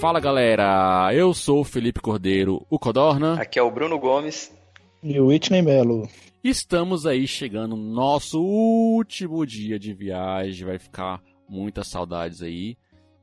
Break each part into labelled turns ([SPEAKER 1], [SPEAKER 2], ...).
[SPEAKER 1] Fala galera, eu sou o Felipe Cordeiro, o Codorna.
[SPEAKER 2] Aqui é o Bruno Gomes.
[SPEAKER 3] E o Whitney Melo.
[SPEAKER 1] Estamos aí chegando no nosso último dia de viagem, vai ficar muitas saudades aí.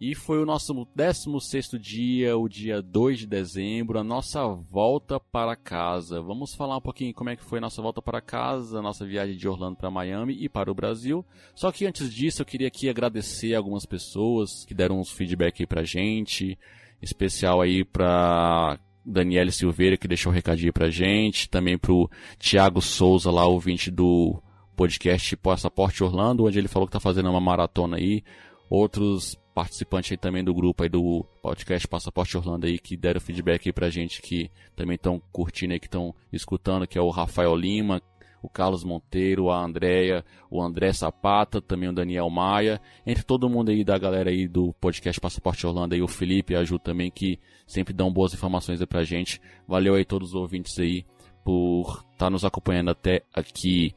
[SPEAKER 1] E foi o nosso 16 dia, o dia 2 de dezembro, a nossa volta para casa. Vamos falar um pouquinho como é que foi a nossa volta para casa, a nossa viagem de Orlando para Miami e para o Brasil. Só que antes disso, eu queria aqui agradecer algumas pessoas que deram uns feedback aí pra gente, especial aí para Daniele Silveira, que deixou um recadinho pra gente, também pro Thiago Souza, lá, ouvinte do podcast Passaporte Orlando, onde ele falou que tá fazendo uma maratona aí. Outros participantes aí também do grupo aí do podcast Passaporte Orlando aí que deram feedback aí pra gente que também estão curtindo aí, que estão escutando, que é o Rafael Lima, o Carlos Monteiro, a Andréia, o André Sapata, também o Daniel Maia, entre todo mundo aí da galera aí do podcast Passaporte Orlando aí, o Felipe e a Ju também, que sempre dão boas informações aí pra gente. Valeu aí todos os ouvintes aí por estar tá nos acompanhando até aqui.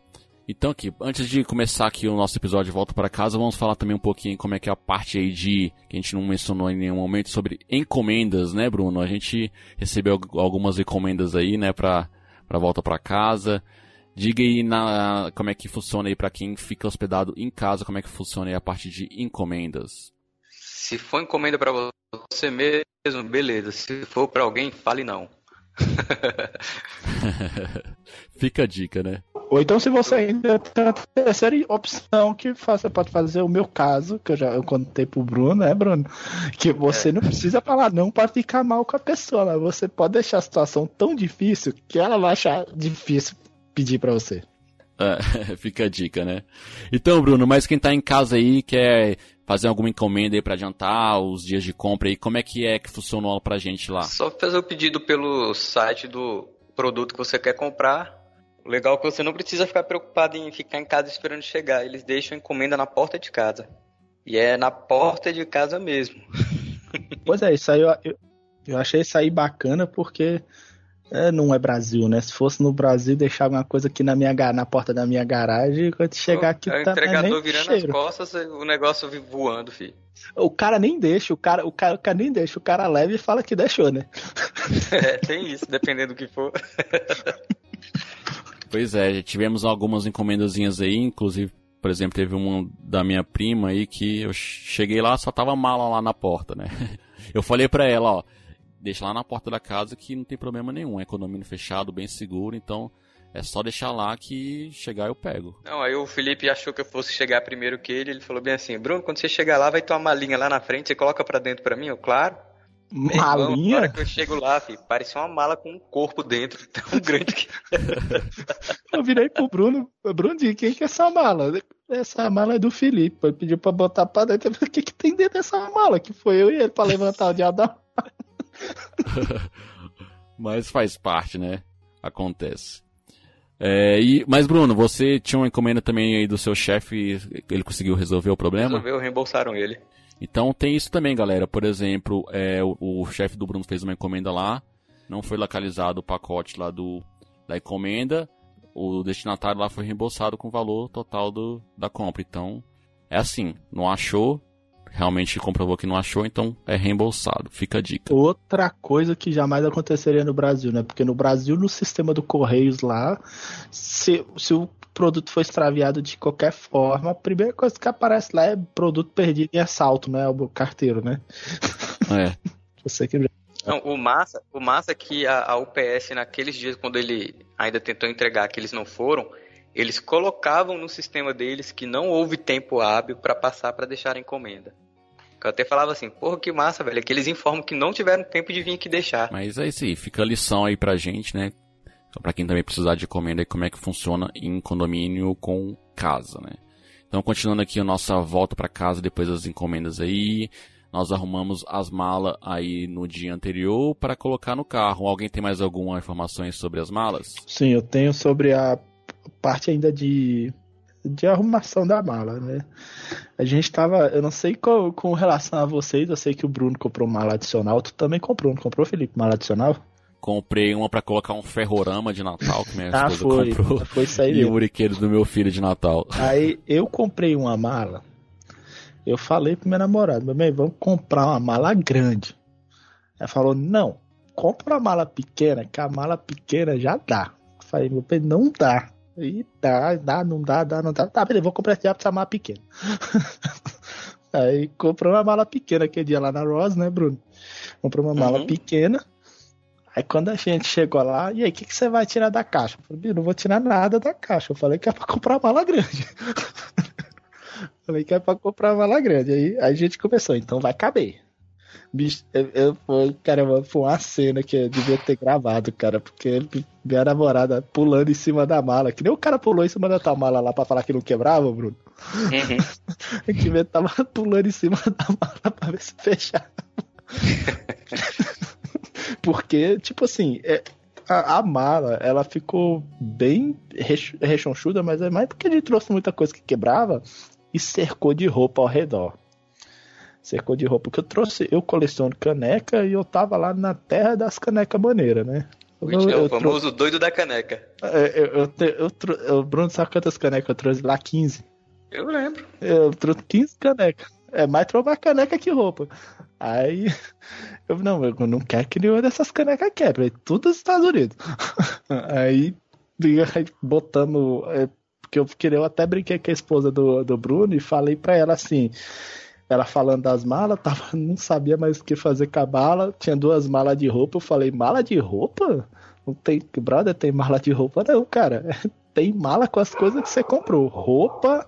[SPEAKER 1] Então aqui, antes de começar aqui o nosso episódio de Volta para Casa, vamos falar também um pouquinho como é que é a parte aí de, que a gente não mencionou em nenhum momento, sobre encomendas, né Bruno? A gente recebeu algumas encomendas aí, né, pra, pra Volta para Casa. Diga aí na, como é que funciona aí para quem fica hospedado em casa, como é que funciona aí a parte de encomendas.
[SPEAKER 2] Se for encomenda para você mesmo, beleza. Se for para alguém, fale não.
[SPEAKER 1] Fica a dica, né?
[SPEAKER 3] Ou então se você ainda tem a terceira opção que você pode fazer o meu caso, que eu já eu contei pro Bruno, né, Bruno? Que você é. não precisa falar não para ficar mal com a pessoa, mas você pode deixar a situação tão difícil que ela vai achar difícil pedir para você.
[SPEAKER 1] É, fica a dica, né? Então, Bruno, mas quem tá em casa aí quer fazer alguma encomenda aí para adiantar os dias de compra aí, como é que é que funcionou pra gente lá?
[SPEAKER 2] Só fazer o pedido pelo site do produto que você quer comprar o legal é que você não precisa ficar preocupado em ficar em casa esperando chegar. Eles deixam a encomenda na porta de casa. E é na porta de casa mesmo.
[SPEAKER 3] Pois é, isso aí eu, eu, eu achei isso aí bacana porque é, não é Brasil, né? Se fosse no Brasil, deixar uma coisa aqui na minha na porta da minha garagem, quando chegar aqui
[SPEAKER 2] é o
[SPEAKER 3] tá
[SPEAKER 2] entregador virando cheiro. as costas, o negócio voando, filho.
[SPEAKER 3] O cara nem deixa, o cara, o cara, o cara nem deixa, o cara leva e fala que deixou, né?
[SPEAKER 2] É, tem isso, dependendo do que for.
[SPEAKER 1] Pois é, tivemos algumas encomendazinhas aí, inclusive, por exemplo, teve uma da minha prima aí que eu cheguei lá, só tava mala lá na porta, né? Eu falei pra ela, ó, deixa lá na porta da casa que não tem problema nenhum, é condomínio fechado, bem seguro, então é só deixar lá que chegar eu pego.
[SPEAKER 2] Não, aí o Felipe achou que eu fosse chegar primeiro que ele, ele falou bem assim, Bruno, quando você chegar lá, vai ter uma malinha lá na frente, você coloca pra dentro pra mim? Eu, claro.
[SPEAKER 3] Malinha? Na hora
[SPEAKER 2] que eu chego lá, filho, parecia uma mala com um corpo dentro, tão grande que.
[SPEAKER 3] eu virei pro Bruno, Bruno, de quem que é essa mala? Essa mala é do Felipe. Ele pediu pra botar pra dentro. O que, que tem dentro dessa mala? Que foi eu e ele pra levantar o diabo da
[SPEAKER 1] Mas faz parte, né? Acontece. É, e, mas Bruno, você tinha uma encomenda também aí do seu chefe, ele conseguiu resolver o problema?
[SPEAKER 2] Resolveu, reembolsaram ele.
[SPEAKER 1] Então tem isso também, galera. Por exemplo, é, o, o chefe do Bruno fez uma encomenda lá, não foi localizado o pacote lá do, da encomenda, o destinatário lá foi reembolsado com o valor total do, da compra. Então, é assim, não achou, realmente comprovou que não achou, então é reembolsado. Fica a dica.
[SPEAKER 3] Outra coisa que jamais aconteceria no Brasil, né? Porque no Brasil, no sistema do Correios lá, se, se o produto foi extraviado de qualquer forma, a primeira coisa que aparece lá é produto perdido em assalto, né? O carteiro, né?
[SPEAKER 1] É.
[SPEAKER 3] Você que
[SPEAKER 2] não, o massa, o massa é que a, a, UPS naqueles dias quando ele ainda tentou entregar que eles não foram, eles colocavam no sistema deles que não houve tempo hábil para passar para deixar a encomenda. Eu até falava assim, porra, que massa, velho, é que eles informam que não tiveram tempo de vir aqui deixar.
[SPEAKER 1] Mas é isso aí, fica a lição aí pra gente, né? Então, para quem também precisar de encomenda, como é que funciona em condomínio com casa, né? Então, continuando aqui a nossa volta para casa depois das encomendas aí, nós arrumamos as malas aí no dia anterior para colocar no carro. Alguém tem mais alguma informações sobre as malas?
[SPEAKER 3] Sim, eu tenho sobre a parte ainda de de arrumação da mala, né? A gente tava, eu não sei com, com relação a vocês, eu sei que o Bruno comprou mala adicional, tu também comprou, não comprou, Felipe, mala adicional?
[SPEAKER 1] Comprei uma para colocar um ferrorama de Natal que minha
[SPEAKER 3] ah,
[SPEAKER 1] esposa
[SPEAKER 3] foi,
[SPEAKER 1] comprou.
[SPEAKER 3] Foi isso aí
[SPEAKER 1] e o brinquedo do meu filho de Natal.
[SPEAKER 3] Aí eu comprei uma mala. Eu falei pro meu namorado, meu bem, vamos comprar uma mala grande. Ela falou, não, compra uma mala pequena, que a mala pequena já dá. Eu falei, meu pai, não dá. E dá, dá, não dá, dá, não dá. Tá, beleza, vou comprar essa mala pequena. Aí comprou uma mala pequena aquele dia lá na Ross, né, Bruno? Comprou uma mala uhum. pequena. Aí quando a gente chegou lá, e aí, o que, que você vai tirar da caixa? Eu falei, não vou tirar nada da caixa. Eu falei que é pra comprar uma mala grande. falei que é pra comprar uma mala grande. Aí, aí a gente começou, então vai caber. Bicho, foi, caramba, foi uma cena que eu devia ter gravado, cara, porque minha namorada pulando em cima da mala, que nem o cara pulou em cima da tua mala lá pra falar que não quebrava, Bruno. Uhum. que tava pulando em cima da mala pra ver se fechava. porque, tipo assim, é, a, a, mala, ela ficou bem rechonchuda, mas é mais porque a gente trouxe muita coisa que quebrava e cercou de roupa ao redor cercou de roupa. que eu trouxe, eu coleciono caneca e eu tava lá na terra das canecas maneiras, né?
[SPEAKER 2] O, eu, eu, o famoso trouxe... doido da caneca.
[SPEAKER 3] É, eu, eu, eu, eu, Bruno, sabe quantas canecas eu trouxe lá? 15.
[SPEAKER 2] Eu lembro.
[SPEAKER 3] Eu trouxe 15 canecas. É mais trocar caneca que roupa. Aí, eu não, eu não quero que nenhuma dessas canecas quebre. Tudo nos Estados Unidos. Aí, botando. É, porque eu queria, eu até brinquei com a esposa do, do Bruno e falei pra ela assim: ela falando das malas, tava, não sabia mais o que fazer com a mala. Tinha duas malas de roupa. Eu falei, mala de roupa? Não tem, brother, tem mala de roupa não, cara. Tem mala com as coisas que você comprou. Roupa,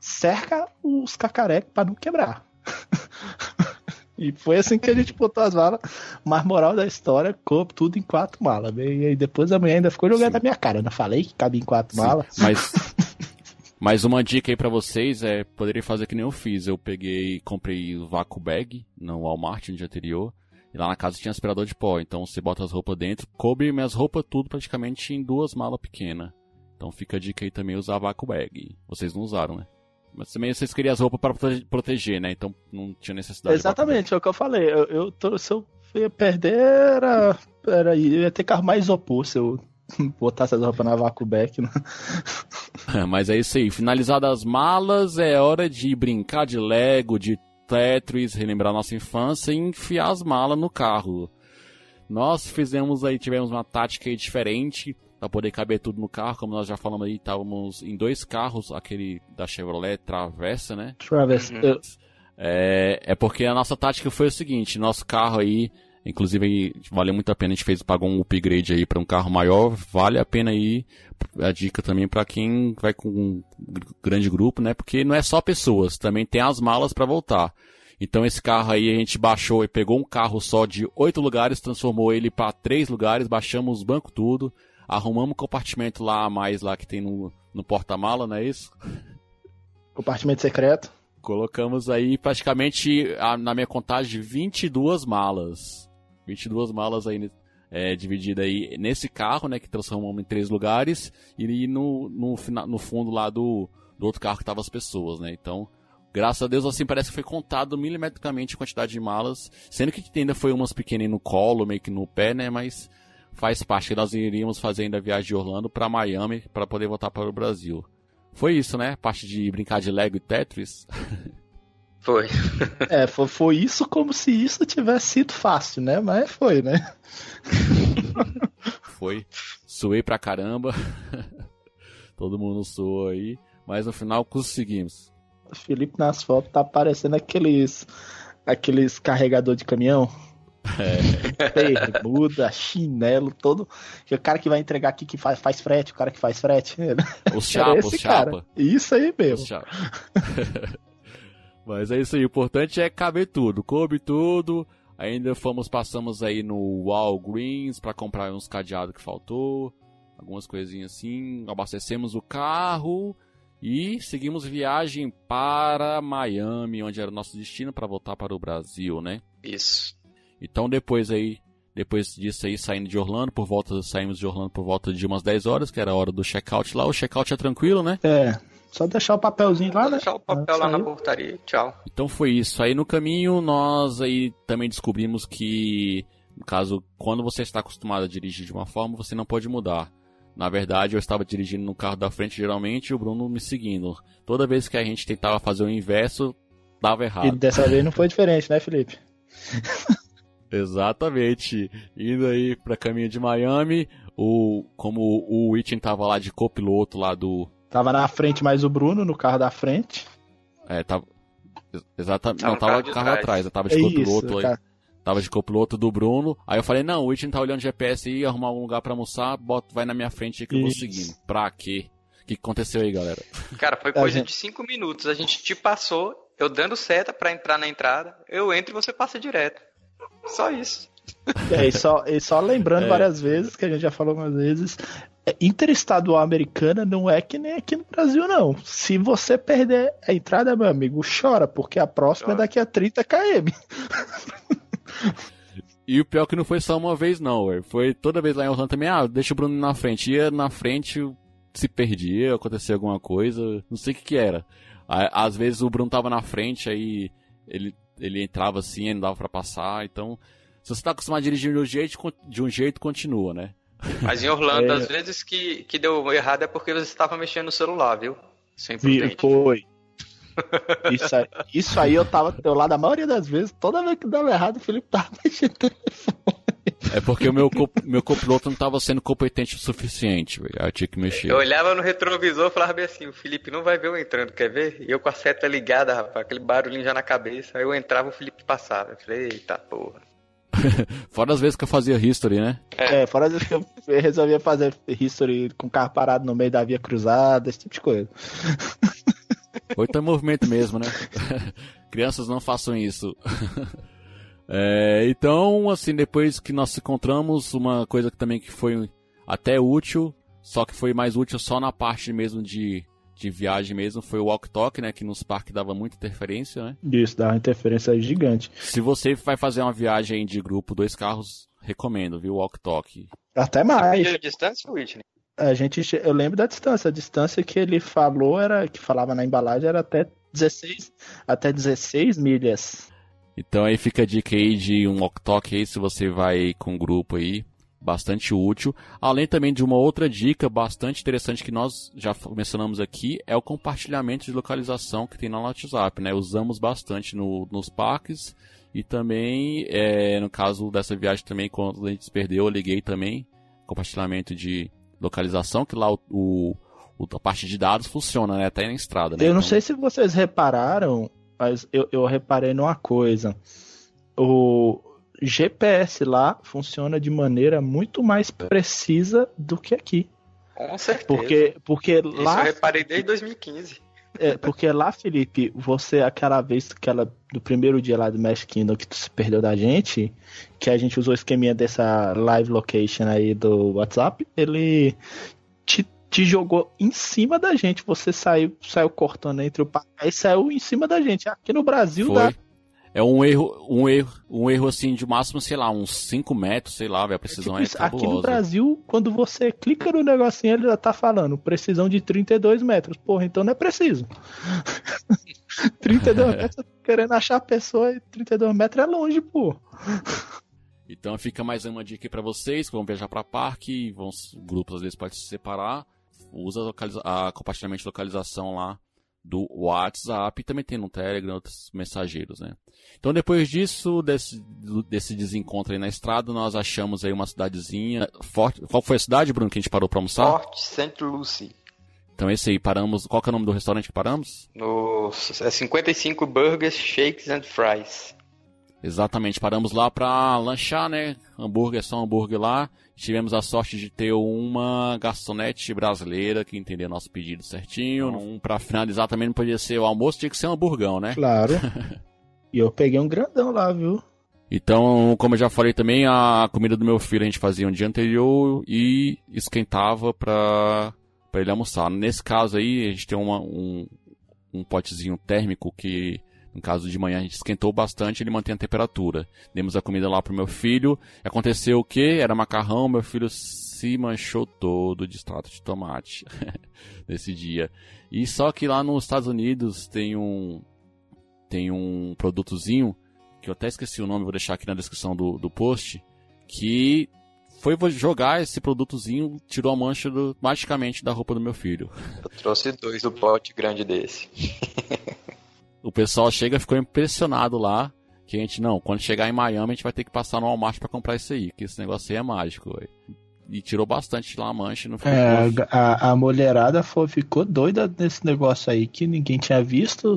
[SPEAKER 3] cerca os cacarecos para não quebrar. e foi assim que a gente botou as malas. Mas moral da história, coube tudo em quatro malas. E aí depois a mulher ainda ficou jogando Sim. na minha cara. Eu não falei que cabia em quatro Sim, malas.
[SPEAKER 1] Mas Mas uma dica aí para vocês é, poderia fazer que nem eu fiz. Eu peguei, comprei o vácuo bag no Walmart no dia anterior. E lá na casa tinha aspirador de pó. Então você bota as roupas dentro, cobre minhas roupas tudo praticamente em duas malas pequenas. Então fica a dica aí também usar vácuo bag. Vocês não usaram, né? Mas também vocês queriam as roupas para proteger, né? Então não tinha necessidade.
[SPEAKER 3] Exatamente, é o que eu falei. Eu, eu se eu ia perder, era, era, eu ia ter carro mais isopor se eu botar essas roupas na vácuo back. Né?
[SPEAKER 1] Mas é isso aí. Finalizadas as malas, é hora de brincar de Lego, de Tetris, relembrar nossa infância e enfiar as malas no carro. Nós fizemos aí, tivemos uma tática aí diferente para poder caber tudo no carro, como nós já falamos aí, estávamos em dois carros, aquele da Chevrolet Traversa, né?
[SPEAKER 3] Traversa. Uhum.
[SPEAKER 1] É, é porque a nossa tática foi o seguinte, nosso carro aí Inclusive, valeu muito a pena, a gente fez, pagou um upgrade aí para um carro maior, vale a pena aí, a dica também para quem vai com um grande grupo, né? Porque não é só pessoas, também tem as malas para voltar. Então esse carro aí a gente baixou e pegou um carro só de oito lugares, transformou ele para três lugares, baixamos os bancos tudo, arrumamos um compartimento lá a mais lá que tem no, no porta-mala, não é isso?
[SPEAKER 3] Compartimento secreto.
[SPEAKER 1] Colocamos aí praticamente, na minha contagem, 22 malas. 22 malas aí é, dividida aí nesse carro, né, que transformamos em três lugares, e no, no, no fundo lá do, do outro carro que estavam as pessoas, né? Então, graças a Deus, assim, parece que foi contado milimetricamente a quantidade de malas, sendo que ainda foi umas pequenas no colo, meio que no pé, né? Mas faz parte que nós iríamos fazer ainda a viagem de Orlando para Miami para poder voltar para o Brasil. Foi isso, né? Parte de brincar de Lego e Tetris.
[SPEAKER 2] Foi.
[SPEAKER 3] é, foi, foi isso como se isso tivesse sido fácil, né? Mas foi, né?
[SPEAKER 1] foi. Suei pra caramba. Todo mundo suou aí. Mas no final conseguimos.
[SPEAKER 3] O Felipe nas fotos tá parecendo aqueles aqueles carregador de caminhão. É. Bermuda, chinelo, todo. O cara que vai entregar aqui que faz, faz frete, o cara que faz frete.
[SPEAKER 1] Os chapa, os chapa.
[SPEAKER 3] Isso aí mesmo.
[SPEAKER 1] Mas é isso aí, o importante é caber tudo, coube tudo. Ainda fomos, passamos aí no Walgreens para comprar uns cadeados que faltou, algumas coisinhas assim. Abastecemos o carro e seguimos viagem para Miami, onde era o nosso destino para voltar para o Brasil, né?
[SPEAKER 2] Isso.
[SPEAKER 1] Então depois aí, depois disso aí, saindo de Orlando, por volta, saímos de Orlando por volta de umas 10 horas, que era a hora do check-out lá. O check-out é tranquilo, né?
[SPEAKER 3] É, só deixar o papelzinho lá, Só
[SPEAKER 2] né? deixar o papel lá na portaria, tchau.
[SPEAKER 1] Então foi isso. Aí no caminho nós aí também descobrimos que, no caso, quando você está acostumado a dirigir de uma forma, você não pode mudar. Na verdade, eu estava dirigindo no carro da frente geralmente e o Bruno me seguindo. Toda vez que a gente tentava fazer o inverso, dava errado. E
[SPEAKER 3] dessa vez não foi diferente, né, Felipe?
[SPEAKER 1] Exatamente. Indo aí pra caminho de Miami, o, como o Witchen tava lá de copiloto lá do.
[SPEAKER 3] Tava na frente mais o Bruno, no carro da frente.
[SPEAKER 1] É, tava. Exatamente. Não, tava de carro trás. atrás, eu tava de é copiloto isso, aí. Tava de copiloto do Bruno. Aí eu falei, não, o Witchen tá olhando GPS aí, arrumar um lugar pra almoçar, bota, vai na minha frente que eu vou seguindo. Pra quê? O que aconteceu aí, galera?
[SPEAKER 2] Cara, foi coisa gente... de 5 minutos. A gente te passou, eu dando seta para entrar na entrada, eu entro e você passa direto. Só isso.
[SPEAKER 3] É, e só, e só lembrando é. várias vezes, que a gente já falou algumas vezes, é, interestadual americana não é que nem aqui no Brasil, não. Se você perder a entrada, meu amigo, chora, porque a próxima chora. é daqui a 30 km.
[SPEAKER 1] E o pior é que não foi só uma vez, não, ué. Foi toda vez lá em Orlando também, ah, deixa o Bruno na frente. Ia na frente, se perdia, acontecia alguma coisa, não sei o que que era. Às vezes o Bruno tava na frente, aí ele, ele entrava assim, não dava para passar, então se você tá acostumado a dirigir de um jeito, de um jeito continua, né?
[SPEAKER 2] Mas em Orlando, é... às vezes que, que deu errado é porque você estava mexendo no celular, viu?
[SPEAKER 3] Sem Foi. Isso aí, isso aí eu tava do teu lado a maioria das vezes, toda vez que dava errado, o Felipe tava mexendo no telefone.
[SPEAKER 1] É porque o meu, meu copiloto não estava sendo competente o suficiente, velho. Eu tinha que mexer.
[SPEAKER 2] Eu olhava no retrovisor e falava bem assim, o Felipe não vai ver eu entrando, quer ver? E eu com a seta ligada, rapaz, aquele barulhinho já na cabeça. Aí eu entrava, o Felipe passava. Eu falei, eita porra.
[SPEAKER 1] fora as vezes que eu fazia history, né?
[SPEAKER 3] É. é, fora as vezes que eu resolvia fazer history com o carro parado no meio da via cruzada, esse tipo de coisa.
[SPEAKER 1] Oito tá em movimento mesmo, né? Crianças não façam isso. É, então, assim, depois que nós se encontramos, uma coisa que também que foi até útil, só que foi mais útil só na parte mesmo de, de viagem mesmo, foi o walk talk, né? Que nos parques dava muita interferência, né?
[SPEAKER 3] Isso, dava interferência gigante.
[SPEAKER 1] Se você vai fazer uma viagem de grupo, dois carros, recomendo, viu? Walk talk.
[SPEAKER 3] Até mais.
[SPEAKER 2] A distância, Whitney?
[SPEAKER 3] A gente, eu lembro da distância. A distância que ele falou era, que falava na embalagem, era até 16, até 16 milhas.
[SPEAKER 1] Então aí fica a dica aí de um walk aí se você vai com um grupo aí, bastante útil. Além também de uma outra dica bastante interessante que nós já mencionamos aqui, é o compartilhamento de localização que tem no WhatsApp, né? Usamos bastante no, nos parques e também, é, no caso dessa viagem também, quando a gente se perdeu, eu liguei também, compartilhamento de localização, que lá o, o, a parte de dados funciona, né? Até na estrada, né?
[SPEAKER 3] Eu não então... sei se vocês repararam, mas eu, eu reparei numa coisa. O GPS lá funciona de maneira muito mais precisa do que aqui.
[SPEAKER 2] Com certeza.
[SPEAKER 3] Porque, porque Isso lá.
[SPEAKER 2] eu reparei desde 2015.
[SPEAKER 3] É, porque lá, Felipe, você, aquela vez, aquela, do primeiro dia lá do Magic Kingdom que tu se perdeu da gente, que a gente usou o esqueminha dessa live location aí do WhatsApp, ele te te jogou em cima da gente. Você saiu, saiu cortando entre o e saiu em cima da gente. Aqui no Brasil
[SPEAKER 1] Foi. dá. É um erro, um erro, um erro assim de máximo, sei lá, uns 5 metros, sei lá, a precisão é, tipo, é
[SPEAKER 3] Aqui no Brasil, quando você clica no negocinho, ele já tá falando precisão de 32 metros. Porra, então não é preciso. 32 metros, querendo achar a pessoa e 32 metros é longe, pô.
[SPEAKER 1] Então fica mais uma dica para vocês que vão viajar para parque, vão grupos às vezes podem se separar usa a, a compartilhamento de localização lá do WhatsApp e também tem no Telegram outros mensageiros, né? Então depois disso, desse, desse desencontro aí na estrada, nós achamos aí uma cidadezinha forte. Qual foi a cidade, Bruno, que a gente parou para almoçar?
[SPEAKER 2] Fort St. Lucie.
[SPEAKER 1] Então esse aí, paramos. Qual que é o nome do restaurante que paramos?
[SPEAKER 2] No é 55 Burgers, Shakes and Fries.
[SPEAKER 1] Exatamente, paramos lá para lanchar, né? Hambúrguer, só hambúrguer lá. Tivemos a sorte de ter uma garçonete brasileira que entendia nosso pedido certinho. Um, para finalizar também não podia ser o almoço, tinha que ser um hamburgão, né?
[SPEAKER 3] Claro. e eu peguei um grandão lá, viu?
[SPEAKER 1] Então, como eu já falei também, a comida do meu filho a gente fazia um dia anterior e esquentava para para ele almoçar. Nesse caso aí, a gente tem uma, um, um potezinho térmico que no caso de manhã a gente esquentou bastante, ele mantém a temperatura. Demos a comida lá pro meu filho. Aconteceu o que? Era macarrão, meu filho se manchou todo de extrato de tomate nesse dia. E só que lá nos Estados Unidos tem um tem um produtozinho que eu até esqueci o nome, vou deixar aqui na descrição do, do post, que foi jogar esse produtozinho, tirou a mancha do, magicamente da roupa do meu filho.
[SPEAKER 2] Eu trouxe dois do pote grande desse.
[SPEAKER 1] o pessoal chega ficou impressionado lá. Que a gente, não, quando chegar em Miami a gente vai ter que passar no Walmart pra comprar isso aí, que esse negócio aí é mágico, véio. E tirou bastante lá a mancha no
[SPEAKER 3] é, a, a mulherada foi, ficou doida nesse negócio aí que ninguém tinha visto.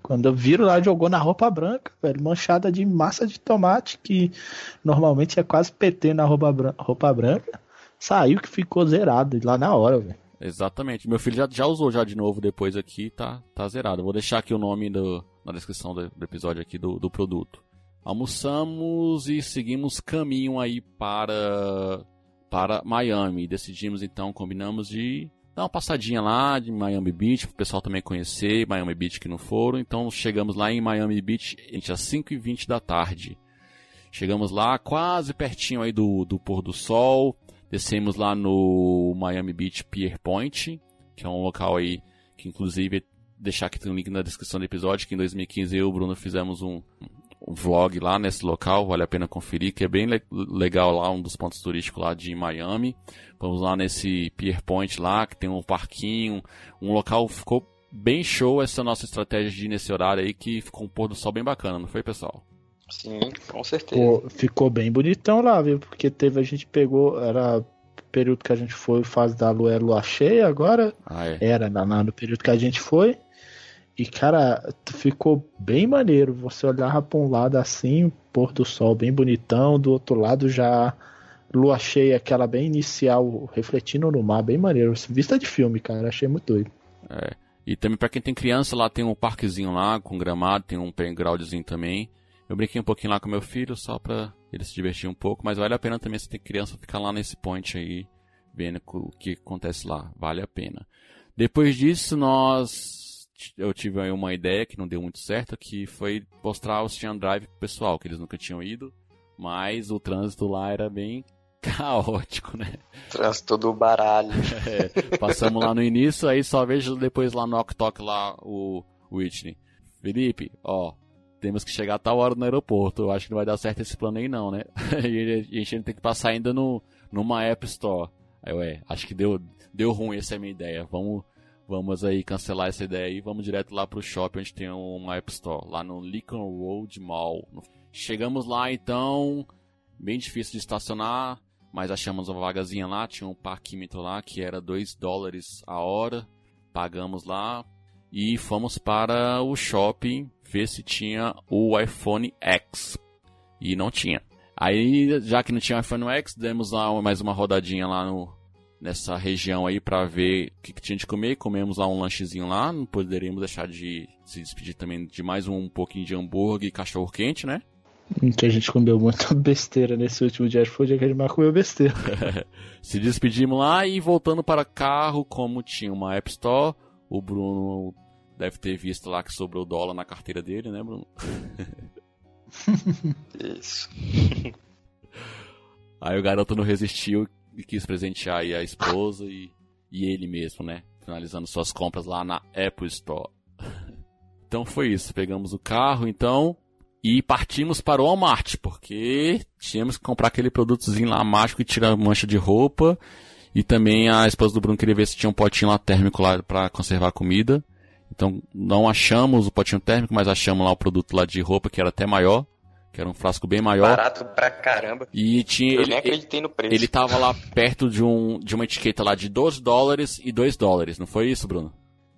[SPEAKER 3] Quando eu viro lá, jogou na roupa branca, velho, manchada de massa de tomate, que normalmente é quase PT na roupa, branca, roupa branca. Saiu que ficou zerado lá na hora, velho.
[SPEAKER 1] Exatamente. Meu filho já, já usou já de novo depois aqui, tá, tá zerado. Vou deixar aqui o nome do, na descrição do, do episódio aqui do, do produto. Almoçamos e seguimos caminho aí para para Miami. Decidimos então, combinamos de dar uma passadinha lá de Miami Beach, para o pessoal também conhecer Miami Beach que não foram. Então chegamos lá em Miami Beach entre as 5 e 20 da tarde. Chegamos lá quase pertinho aí do, do pôr do sol. Descemos lá no Miami Beach Pier Point, que é um local aí que inclusive deixar aqui um link na descrição do episódio, que em 2015 eu e o Bruno fizemos um, um vlog lá nesse local, vale a pena conferir, que é bem le legal lá, um dos pontos turísticos lá de Miami. Vamos lá nesse Pier Point lá, que tem um parquinho, um local ficou bem show essa nossa estratégia de ir nesse horário aí, que ficou um pôr do sol bem bacana, não foi, pessoal?
[SPEAKER 2] Sim, com certeza.
[SPEAKER 3] Pô, ficou bem bonitão lá, viu? Porque teve, a gente pegou, era período que a gente foi, fase da lua, é lua cheia agora.
[SPEAKER 1] Ah, é.
[SPEAKER 3] Era na, no período que a gente foi. E, cara, ficou bem maneiro. Você olhava pra um lado assim, pôr do sol bem bonitão, do outro lado já lua cheia, aquela bem inicial, refletindo no mar, bem maneiro. Vista de filme, cara, achei muito doido.
[SPEAKER 1] É. E também para quem tem criança, lá tem um parquezinho lá com gramado, tem um playgroundzinho também. Eu brinquei um pouquinho lá com meu filho, só pra ele se divertir um pouco, mas vale a pena também se tem criança ficar lá nesse point aí, vendo o que acontece lá. Vale a pena. Depois disso, nós eu tive aí uma ideia que não deu muito certo, que foi mostrar o Ocean Drive pro pessoal, que eles nunca tinham ido, mas o trânsito lá era bem caótico, né?
[SPEAKER 2] Trânsito do baralho.
[SPEAKER 1] É, passamos lá no início, aí só vejo depois lá no Ok lá o Whitney. Felipe, ó, temos que chegar a tal hora no aeroporto. Eu acho que não vai dar certo esse plano aí não, né? e a gente tem que passar ainda no, numa App Store. Aí, ué, acho que deu, deu ruim essa é a minha ideia. Vamos, vamos aí cancelar essa ideia aí. Vamos direto lá pro shopping onde tem uma App Store. Lá no Lincoln Road Mall. Chegamos lá então, bem difícil de estacionar. Mas achamos uma vagazinha lá, tinha um parquímetro lá que era 2 dólares a hora. Pagamos lá e fomos para o shopping ver se tinha o iPhone X. E não tinha. Aí, já que não tinha o iPhone X, demos lá mais uma rodadinha lá no, nessa região aí para ver o que, que, tinha de comer. Comemos lá um lanchezinho lá. Não poderíamos deixar de se despedir também de mais um, um pouquinho de hambúrguer e cachorro quente, né?
[SPEAKER 3] Que a gente comeu muita besteira nesse último dia. Foi o dia que a gente mais comeu besteira.
[SPEAKER 1] se despedimos lá e voltando para carro, como tinha uma App Store, o Bruno deve ter visto lá que sobrou dólar na carteira dele, né, Bruno?
[SPEAKER 2] Isso.
[SPEAKER 1] Aí o garoto não resistiu e quis presentear a esposa e, e ele mesmo, né? Finalizando suas compras lá na Apple Store. Então foi isso. Pegamos o carro, então, e partimos para o Walmart, porque tínhamos que comprar aquele produtozinho lá mágico que tira mancha de roupa. E também a esposa do Bruno queria ver se tinha um potinho lá térmico lá para conservar a comida. Então não achamos o potinho térmico, mas achamos lá o produto lá de roupa que era até maior, que era um frasco bem maior.
[SPEAKER 2] Barato pra caramba.
[SPEAKER 1] E tinha
[SPEAKER 2] Eu
[SPEAKER 1] ele,
[SPEAKER 2] nem acreditei no preço.
[SPEAKER 1] ele tava lá perto de um de uma etiqueta lá de 12 dólares e 2 dólares, não foi isso, Bruno?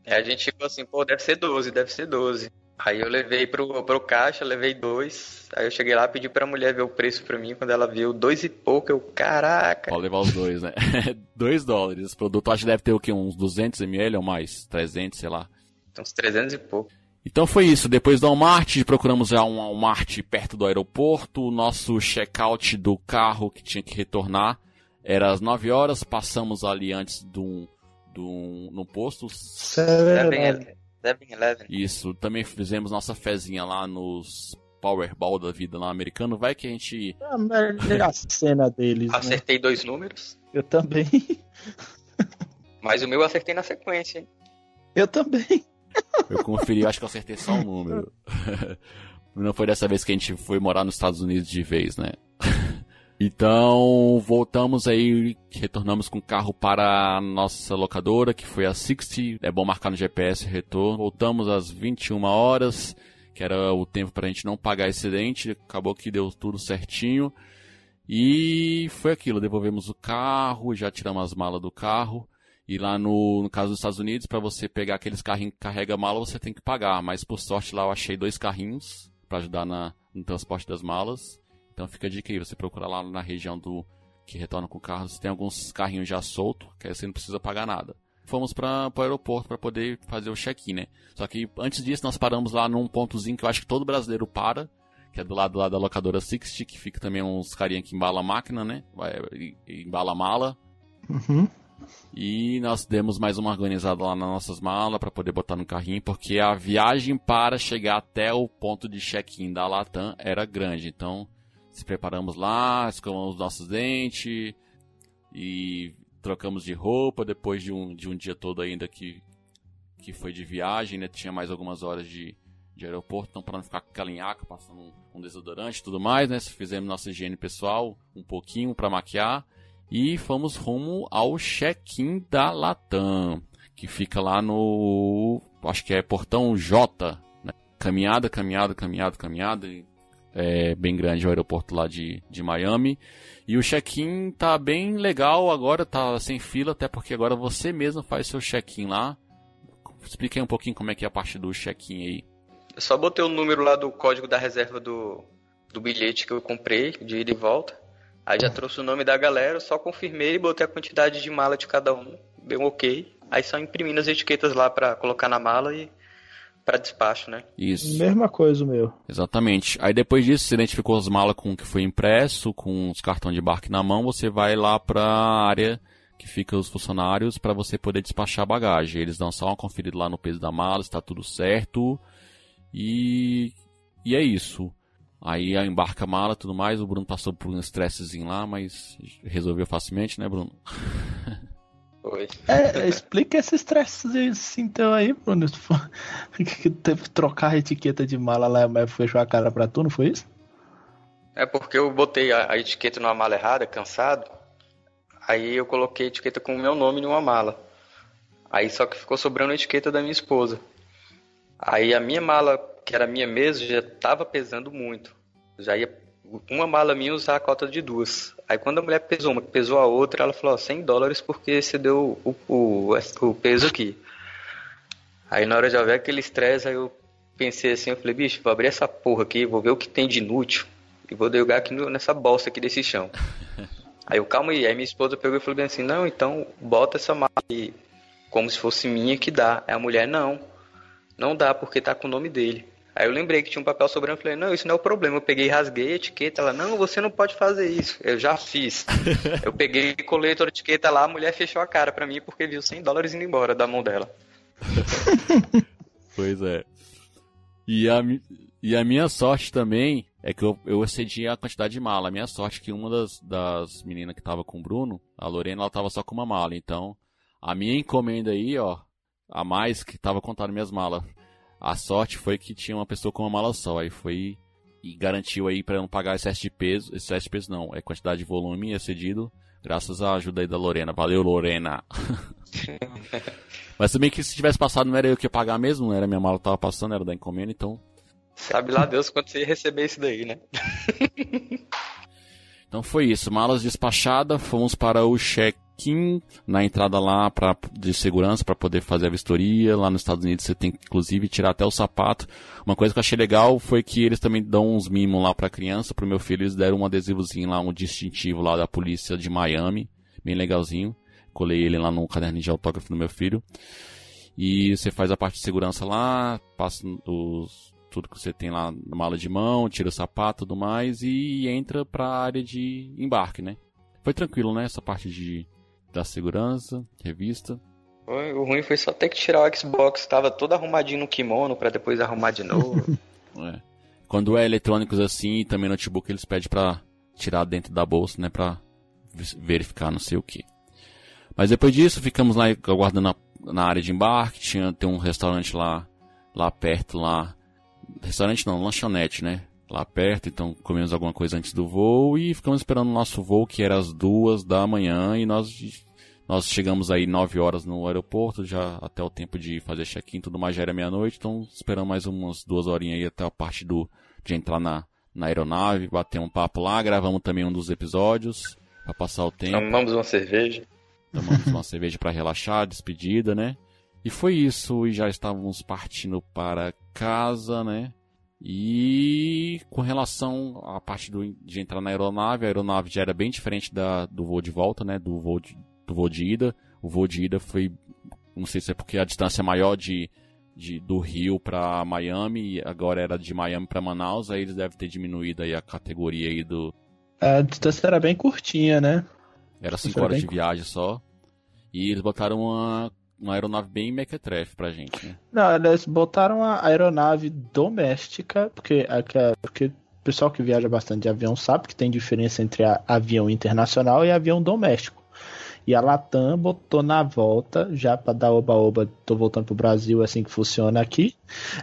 [SPEAKER 2] É, a gente ficou assim, pô, deve ser 12, deve ser 12. Aí eu levei pro, pro caixa, levei dois. Aí eu cheguei lá, pedi pra mulher ver o preço pra mim. Quando ela viu dois e pouco, eu, caraca.
[SPEAKER 1] Pode levar os dois, né? 2 dólares. Esse produto acho que deve ter o quê? Uns 200 ml ou mais? 300, sei lá.
[SPEAKER 2] Uns 300 e pouco.
[SPEAKER 1] Então foi isso. Depois do Walmart, procuramos já um Walmart perto do aeroporto. O nosso check-out do carro que tinha que retornar era às 9 horas. Passamos ali antes do, do, no posto.
[SPEAKER 2] 7-Eleven.
[SPEAKER 1] Isso. Também fizemos nossa fezinha lá nos Powerball da vida lá americano. Vai que a gente.
[SPEAKER 3] A melhor cena deles. né?
[SPEAKER 2] Acertei dois números.
[SPEAKER 3] Eu também.
[SPEAKER 2] Mas o meu eu acertei na sequência, hein?
[SPEAKER 3] Eu também.
[SPEAKER 1] Eu conferi, acho que eu acertei só um número. Não foi dessa vez que a gente foi morar nos Estados Unidos de vez, né? Então, voltamos aí, retornamos com o carro para a nossa locadora, que foi a 60. É bom marcar no GPS o retorno. Voltamos às 21 horas, que era o tempo para a gente não pagar excedente. Acabou que deu tudo certinho. E foi aquilo, devolvemos o carro, já tiramos as malas do carro. E lá no, no caso dos Estados Unidos, para você pegar aqueles carrinhos que carrega mala, você tem que pagar. Mas por sorte lá eu achei dois carrinhos para ajudar na, no transporte das malas. Então fica a dica aí, você procura lá na região do que retorna com carros, tem alguns carrinhos já soltos, que aí você não precisa pagar nada. Fomos para o aeroporto para poder fazer o check-in, né? Só que antes disso nós paramos lá num pontozinho que eu acho que todo brasileiro para, que é do lado lá da locadora Sixty, que fica também uns carinha que embala a máquina, né? Vai, embala a mala.
[SPEAKER 3] Uhum.
[SPEAKER 1] E nós demos mais uma organizada lá nas nossas malas para poder botar no carrinho, porque a viagem para chegar até o ponto de check-in da Latam era grande. Então, se preparamos lá, escovamos nossos dentes e trocamos de roupa depois de um, de um dia todo ainda que, que foi de viagem, né? Tinha mais algumas horas de, de aeroporto, então para não ficar calinhaca, passando um, um desodorante e tudo mais, né? Fizemos nossa higiene pessoal um pouquinho para maquiar e fomos rumo ao check-in da Latam, que fica lá no. Acho que é portão J. Né? Caminhada, caminhada, caminhada, caminhada. É bem grande o aeroporto lá de, de Miami. E o check-in tá bem legal agora, tá sem fila, até porque agora você mesmo faz seu check-in lá. Explique aí um pouquinho como é que é a parte do check-in aí.
[SPEAKER 2] Eu só botei o número lá do código da reserva do, do bilhete que eu comprei, de ida e volta. Aí já trouxe o nome da galera, só confirmei e botei a quantidade de mala de cada um, bem ok. Aí só imprimindo as etiquetas lá para colocar na mala e para despacho, né?
[SPEAKER 1] Isso.
[SPEAKER 3] Mesma coisa o meu.
[SPEAKER 1] Exatamente. Aí depois disso, você identificou as malas com o que foi impresso, com os cartões de embarque na mão, você vai lá para a área que fica os funcionários para você poder despachar a bagagem. Eles dão só uma conferida lá no peso da mala, está tudo certo. E e é isso. Aí embarca a mala tudo mais. O Bruno passou por um estressezinho lá, mas resolveu facilmente, né, Bruno?
[SPEAKER 2] Oi.
[SPEAKER 3] É, explica esse estresse então aí, Bruno. Que teve que trocar a etiqueta de mala lá, mas fechou a cara pra tu, não foi isso?
[SPEAKER 2] É porque eu botei a, a etiqueta numa mala errada, cansado. Aí eu coloquei a etiqueta com o meu nome numa mala. Aí só que ficou sobrando a etiqueta da minha esposa. Aí a minha mala, que era minha mesmo, já tava pesando muito. Já ia uma mala minha usar a cota de duas. Aí quando a mulher pesou uma, pesou a outra, ela falou, ó, 100 dólares porque você deu o, o, o peso aqui. Aí na hora de haver aquele estresse, aí eu pensei assim, eu falei, bicho, vou abrir essa porra aqui, vou ver o que tem de inútil e vou jogar aqui no, nessa bolsa aqui desse chão. aí eu, calma aí, aí minha esposa pegou e falou bem assim, não, então bota essa mala aí, como se fosse minha que dá. Aí a mulher, não, não dá porque tá com o nome dele. Aí eu lembrei que tinha um papel sobrando, falei, não, isso não é o problema. Eu peguei e rasguei a etiqueta, ela, não, você não pode fazer isso. Eu já fiz. eu peguei e colei toda a etiqueta lá, a mulher fechou a cara pra mim porque viu 100 dólares indo embora da mão dela.
[SPEAKER 1] pois é. E a, e a minha sorte também é que eu, eu excedi a quantidade de mala. A minha sorte é que uma das, das meninas que tava com o Bruno, a Lorena, ela tava só com uma mala. Então, a minha encomenda aí, ó, a mais que tava contando minhas malas a sorte foi que tinha uma pessoa com uma mala só, aí foi e garantiu aí para não pagar excesso de peso, excesso de peso não, é quantidade de volume excedido, graças à ajuda aí da Lorena. Valeu, Lorena. Mas também que se tivesse passado não era eu que ia pagar mesmo, não era minha mala que tava passando, era da encomenda, então.
[SPEAKER 2] Sabe lá Deus quando você ia receber isso daí, né?
[SPEAKER 1] então foi isso, malas despachadas, fomos para o check na entrada lá pra, de segurança para poder fazer a vistoria. Lá nos Estados Unidos você tem que, inclusive, tirar até o sapato. Uma coisa que eu achei legal foi que eles também dão uns mimos lá pra criança. Pro meu filho eles deram um adesivozinho lá, um distintivo lá da polícia de Miami. Bem legalzinho. Colei ele lá no caderno de autógrafo do meu filho. E você faz a parte de segurança lá, passa os, tudo que você tem lá na mala de mão, tira o sapato e tudo mais e entra para a área de embarque, né? Foi tranquilo, né? Essa parte de da segurança, revista.
[SPEAKER 2] O ruim foi só ter que tirar o Xbox, tava todo arrumadinho no kimono para depois arrumar de novo.
[SPEAKER 1] é. Quando é eletrônicos assim, também notebook eles pedem para tirar dentro da bolsa, né, para verificar não sei o que. Mas depois disso, ficamos lá aguardando na, na área de embarque, tinha tem um restaurante lá lá perto lá. Restaurante não, lanchonete, né? Lá perto, então comemos alguma coisa antes do voo e ficamos esperando o nosso voo, que era às duas da manhã, e nós Nós chegamos aí 9 horas no aeroporto, já até o tempo de fazer check-in, tudo mais já era meia-noite, então esperamos mais umas duas horinhas aí até a parte do de entrar na, na aeronave, bater um papo lá, gravamos também um dos episódios para passar o tempo.
[SPEAKER 2] Tomamos uma cerveja.
[SPEAKER 1] Tomamos uma cerveja para relaxar, despedida, né? E foi isso, e já estávamos partindo para casa, né? E com relação à parte do, de entrar na aeronave, a aeronave já era bem diferente da, do voo de volta, né? Do voo de, do voo de ida. O voo de ida foi, não sei se é porque a distância é maior de, de do Rio para Miami, e agora era de Miami para Manaus, aí eles devem ter diminuído aí a categoria aí do.
[SPEAKER 3] A distância era bem curtinha, né?
[SPEAKER 1] Era 5 horas de viagem só. E eles botaram uma, uma aeronave bem mequetrefe pra gente, né?
[SPEAKER 3] Não, eles botaram a aeronave doméstica, porque, porque o pessoal que viaja bastante de avião sabe que tem diferença entre avião internacional e avião doméstico. E a Latam botou na volta, já para dar oba-oba, tô voltando pro Brasil, é assim que funciona aqui.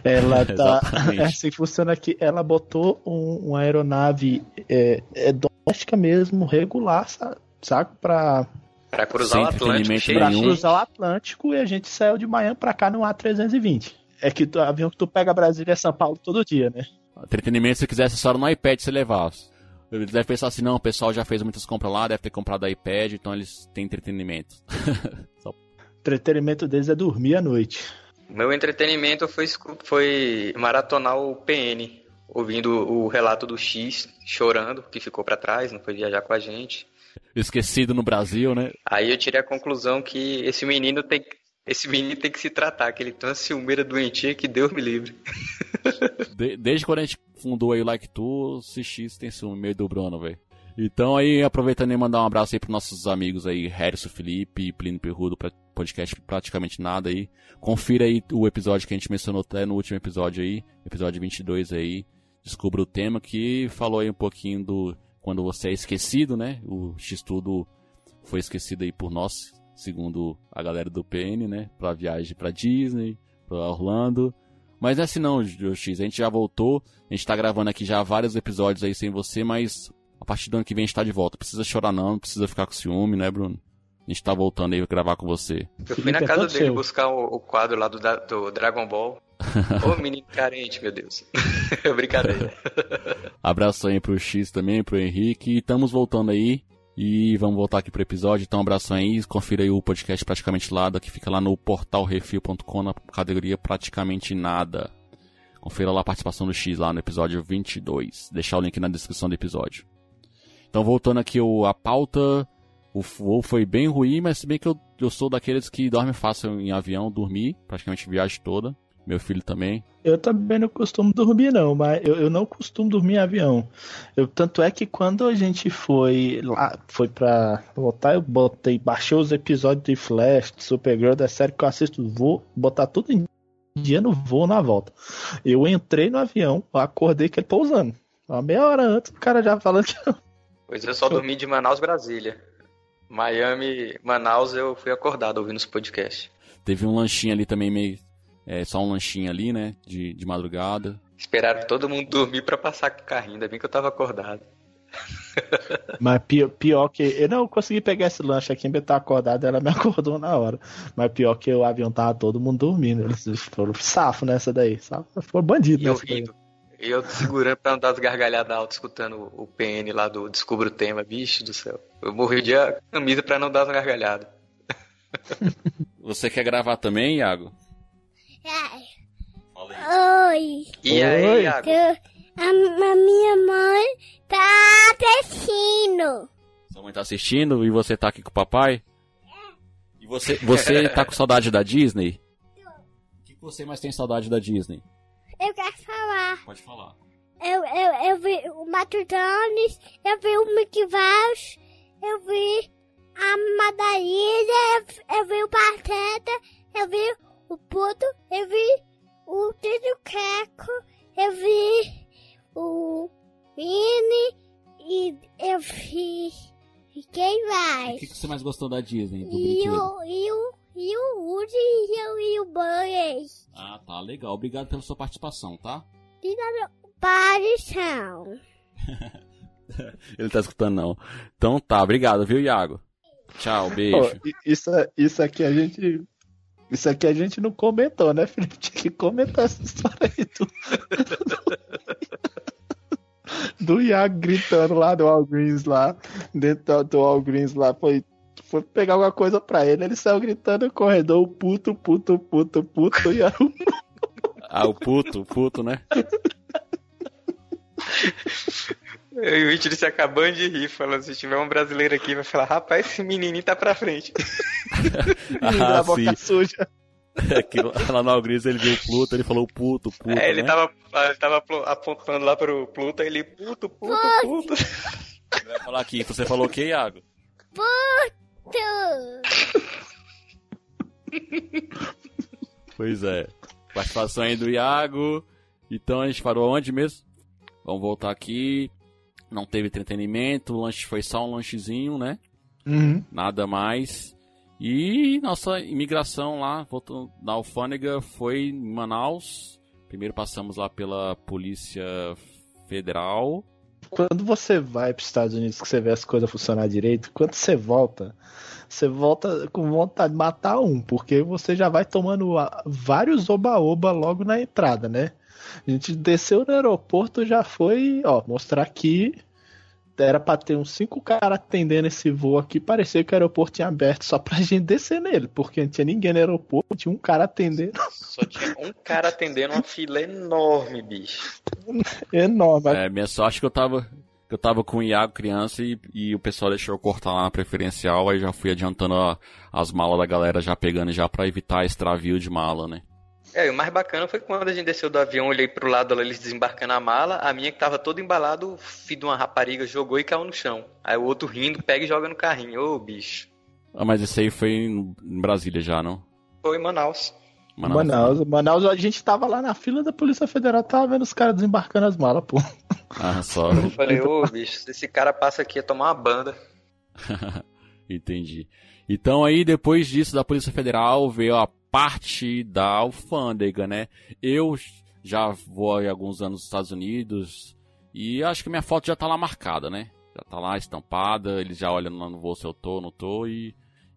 [SPEAKER 3] Ela tá. é assim que funciona aqui. Ela botou um, uma aeronave é, é doméstica mesmo, regular, sabe? Pra.
[SPEAKER 2] Pra cruzar o Atlântico.
[SPEAKER 3] Pra cruzar o Atlântico e a gente saiu de Miami pra cá no A320. É que o avião que tu pega Brasília e São Paulo todo dia, né?
[SPEAKER 1] Entretenimento, se quisesse só no iPad você levasse. Eles devem pensar assim, não, o pessoal já fez muitas compras lá, deve ter comprado iPad, então eles têm entretenimento.
[SPEAKER 3] Só... O entretenimento deles é dormir à noite.
[SPEAKER 2] Meu entretenimento foi, foi maratonar o PN, ouvindo o relato do X chorando, que ficou para trás, não foi viajar com a gente.
[SPEAKER 1] Esquecido no Brasil, né?
[SPEAKER 2] Aí eu tirei a conclusão que esse menino tem, esse menino tem que se tratar, que ele tem uma ciumeira doentia que Deus me livre.
[SPEAKER 1] De, desde quando a gente fundou aí o Like Tu, o CX tem ciúme meio do Bruno, velho. Então aí, aproveitando e mandar um abraço aí pros nossos amigos aí, Harrison Felipe e Plínio Perrudo, podcast praticamente nada aí. Confira aí o episódio que a gente mencionou até no último episódio aí, episódio 22 aí. Descubra o tema que falou aí um pouquinho do quando você é esquecido, né? O X-Tudo foi esquecido aí por nós, segundo a galera do PN, né? Pra viagem pra Disney, pra Orlando. Mas é assim não, X. A gente já voltou. A gente tá gravando aqui já vários episódios aí sem você, mas a partir do ano que vem a gente tá de volta. Precisa chorar não, não precisa ficar com ciúme, né, Bruno? A gente tá voltando aí pra gravar com você.
[SPEAKER 2] Eu fui na é casa dele buscar o, o, quadro lá do, do Dragon Ball. Ô menino carente, meu Deus. Brincadeira.
[SPEAKER 1] Abraço aí pro X também, pro Henrique. E estamos voltando aí. E vamos voltar aqui pro episódio. Então, um abraço aí. Confira aí o podcast Praticamente Nada, que fica lá no portalrefil.com na categoria Praticamente Nada. Confira lá a participação do X lá no episódio 22. Deixar o link na descrição do episódio. Então, voltando aqui o, a pauta. O voo foi bem ruim, mas se bem que eu, eu sou daqueles que dorme fácil em avião, dormir, praticamente a viagem toda. Meu filho também.
[SPEAKER 3] Eu também não costumo dormir, não, mas eu, eu não costumo dormir em avião. Eu, tanto é que quando a gente foi lá, foi pra voltar, eu botei, baixei os episódios de Flash, de Supergirl, da série que eu assisto, vou botar tudo em dia no voo na volta. Eu entrei no avião, acordei que ele pousando. Uma meia hora antes, o cara já falando que.
[SPEAKER 2] Pois eu só dormi de Manaus, Brasília. Miami, Manaus, eu fui acordado ouvindo os podcasts.
[SPEAKER 1] Teve um lanchinho ali também meio é, só um lanchinho ali, né? De, de madrugada.
[SPEAKER 2] Esperaram todo mundo dormir para passar com o carrinho, ainda bem que eu tava acordado.
[SPEAKER 3] Mas pior, pior, que. Eu não consegui pegar esse lanche aqui, eu tava acordado, ela me acordou na hora. Mas pior que o avião tava todo mundo dormindo. Eles foram safo nessa daí. Safo, foram bandido
[SPEAKER 2] e eu rindo. E eu segurando pra não dar as gargalhadas altas, escutando o PN lá do Descubra o Tema. Bicho do céu. Eu morri de camisa pra não dar as gargalhadas.
[SPEAKER 1] Você quer gravar também, Iago?
[SPEAKER 4] Oi.
[SPEAKER 2] E aí, Iago?
[SPEAKER 4] A, a minha mãe tá assistindo.
[SPEAKER 1] Sua mãe tá assistindo e você tá aqui com o papai? E você, você tá com saudade da Disney? O que você mais tem saudade da Disney?
[SPEAKER 4] Eu quero falar.
[SPEAKER 1] Pode falar.
[SPEAKER 4] Eu, eu, eu vi o Matutones, eu vi o Mickey Mouse, eu vi a Madaília, eu, eu vi o Pateta, eu vi o Puto, eu vi o Trio Queco, eu vi o Mini e eu vi. E quem mais?
[SPEAKER 1] O que, que você mais gostou da Disney? Do
[SPEAKER 4] e, o, e, o, e o Woody e, eu, e o Bunny.
[SPEAKER 1] Ah, tá, legal. Obrigado pela sua participação, tá?
[SPEAKER 4] Obrigado participação.
[SPEAKER 1] Ele tá escutando, não. Então tá, obrigado, viu, Iago? Tchau, beijo.
[SPEAKER 3] Pô, isso, isso aqui a gente. Isso aqui a gente não comentou, né, Felipe? Tinha que comentar essa história aí do. do Iago gritando lá do Walgreens lá. Dentro do Walgreens lá. Foi, foi pegar alguma coisa pra ele. Ele saiu gritando no corredor, puto, puto, puto, puto. E era um
[SPEAKER 1] Ah, o puto, o puto, né?
[SPEAKER 2] E o Richard se acabando de rir, falando, se tiver um brasileiro aqui, vai falar, rapaz, esse menininho tá pra frente.
[SPEAKER 1] Ah,
[SPEAKER 3] boca
[SPEAKER 1] sim.
[SPEAKER 3] suja.
[SPEAKER 1] É que lá no Algris ele viu o Pluto, ele falou puto, puto.
[SPEAKER 2] É, ele
[SPEAKER 1] né?
[SPEAKER 2] tava, ele tava apontando lá pro Pluto, ele, puto, puto, puto.
[SPEAKER 1] Vai falar aqui, você falou o que, Iago?
[SPEAKER 4] Puto.
[SPEAKER 1] Pois é. Participação aí do Iago. Então a gente parou onde mesmo? Vamos voltar aqui. Não teve entretenimento, o lanche foi só um lanchezinho, né?
[SPEAKER 3] Uhum.
[SPEAKER 1] Nada mais. E nossa imigração lá, voltando na alfândega, foi em Manaus. Primeiro passamos lá pela Polícia Federal.
[SPEAKER 3] Quando você vai para os Estados Unidos que você vê as coisas funcionar direito, quando você volta, você volta com vontade de matar um, porque você já vai tomando vários oba-oba logo na entrada, né? A gente desceu no aeroporto, já foi, ó, mostrar que era pra ter uns cinco caras atendendo esse voo aqui, parecia que o aeroporto tinha aberto só pra gente descer nele, porque não tinha ninguém no aeroporto, tinha um cara atendendo
[SPEAKER 2] Só tinha um cara atendendo uma fila enorme, bicho.
[SPEAKER 3] enorme.
[SPEAKER 1] É, minha sorte que eu tava. Eu tava com o Iago criança e, e o pessoal deixou eu cortar lá na preferencial, aí já fui adiantando a- as malas da galera, já pegando já pra evitar extravio de mala, né?
[SPEAKER 2] É, e o mais bacana foi quando a gente desceu do avião, olhei pro lado eles desembarcando a mala, a minha que tava todo embalado, o filho de uma rapariga jogou e caiu no chão. Aí o outro rindo, pega e joga no carrinho. Ô, bicho.
[SPEAKER 1] Ah, mas esse aí foi em em Brasília já, não?
[SPEAKER 2] Foi em Manaus.
[SPEAKER 3] Manaus, Manaus, a gente tava lá na fila da Polícia Federal, tava vendo os caras desembarcando as malas, pô.
[SPEAKER 1] Ah, só.
[SPEAKER 2] Eu falei, ô, bicho, se esse cara passa aqui é tomar uma banda.
[SPEAKER 1] Entendi. Então aí, depois disso, da Polícia Federal, veio a parte da alfândega, né? Eu já vou há alguns anos nos Estados Unidos e acho que minha foto já tá lá marcada, né? Já tá lá estampada, eles já olham lá no voo se eu tô, não tô e...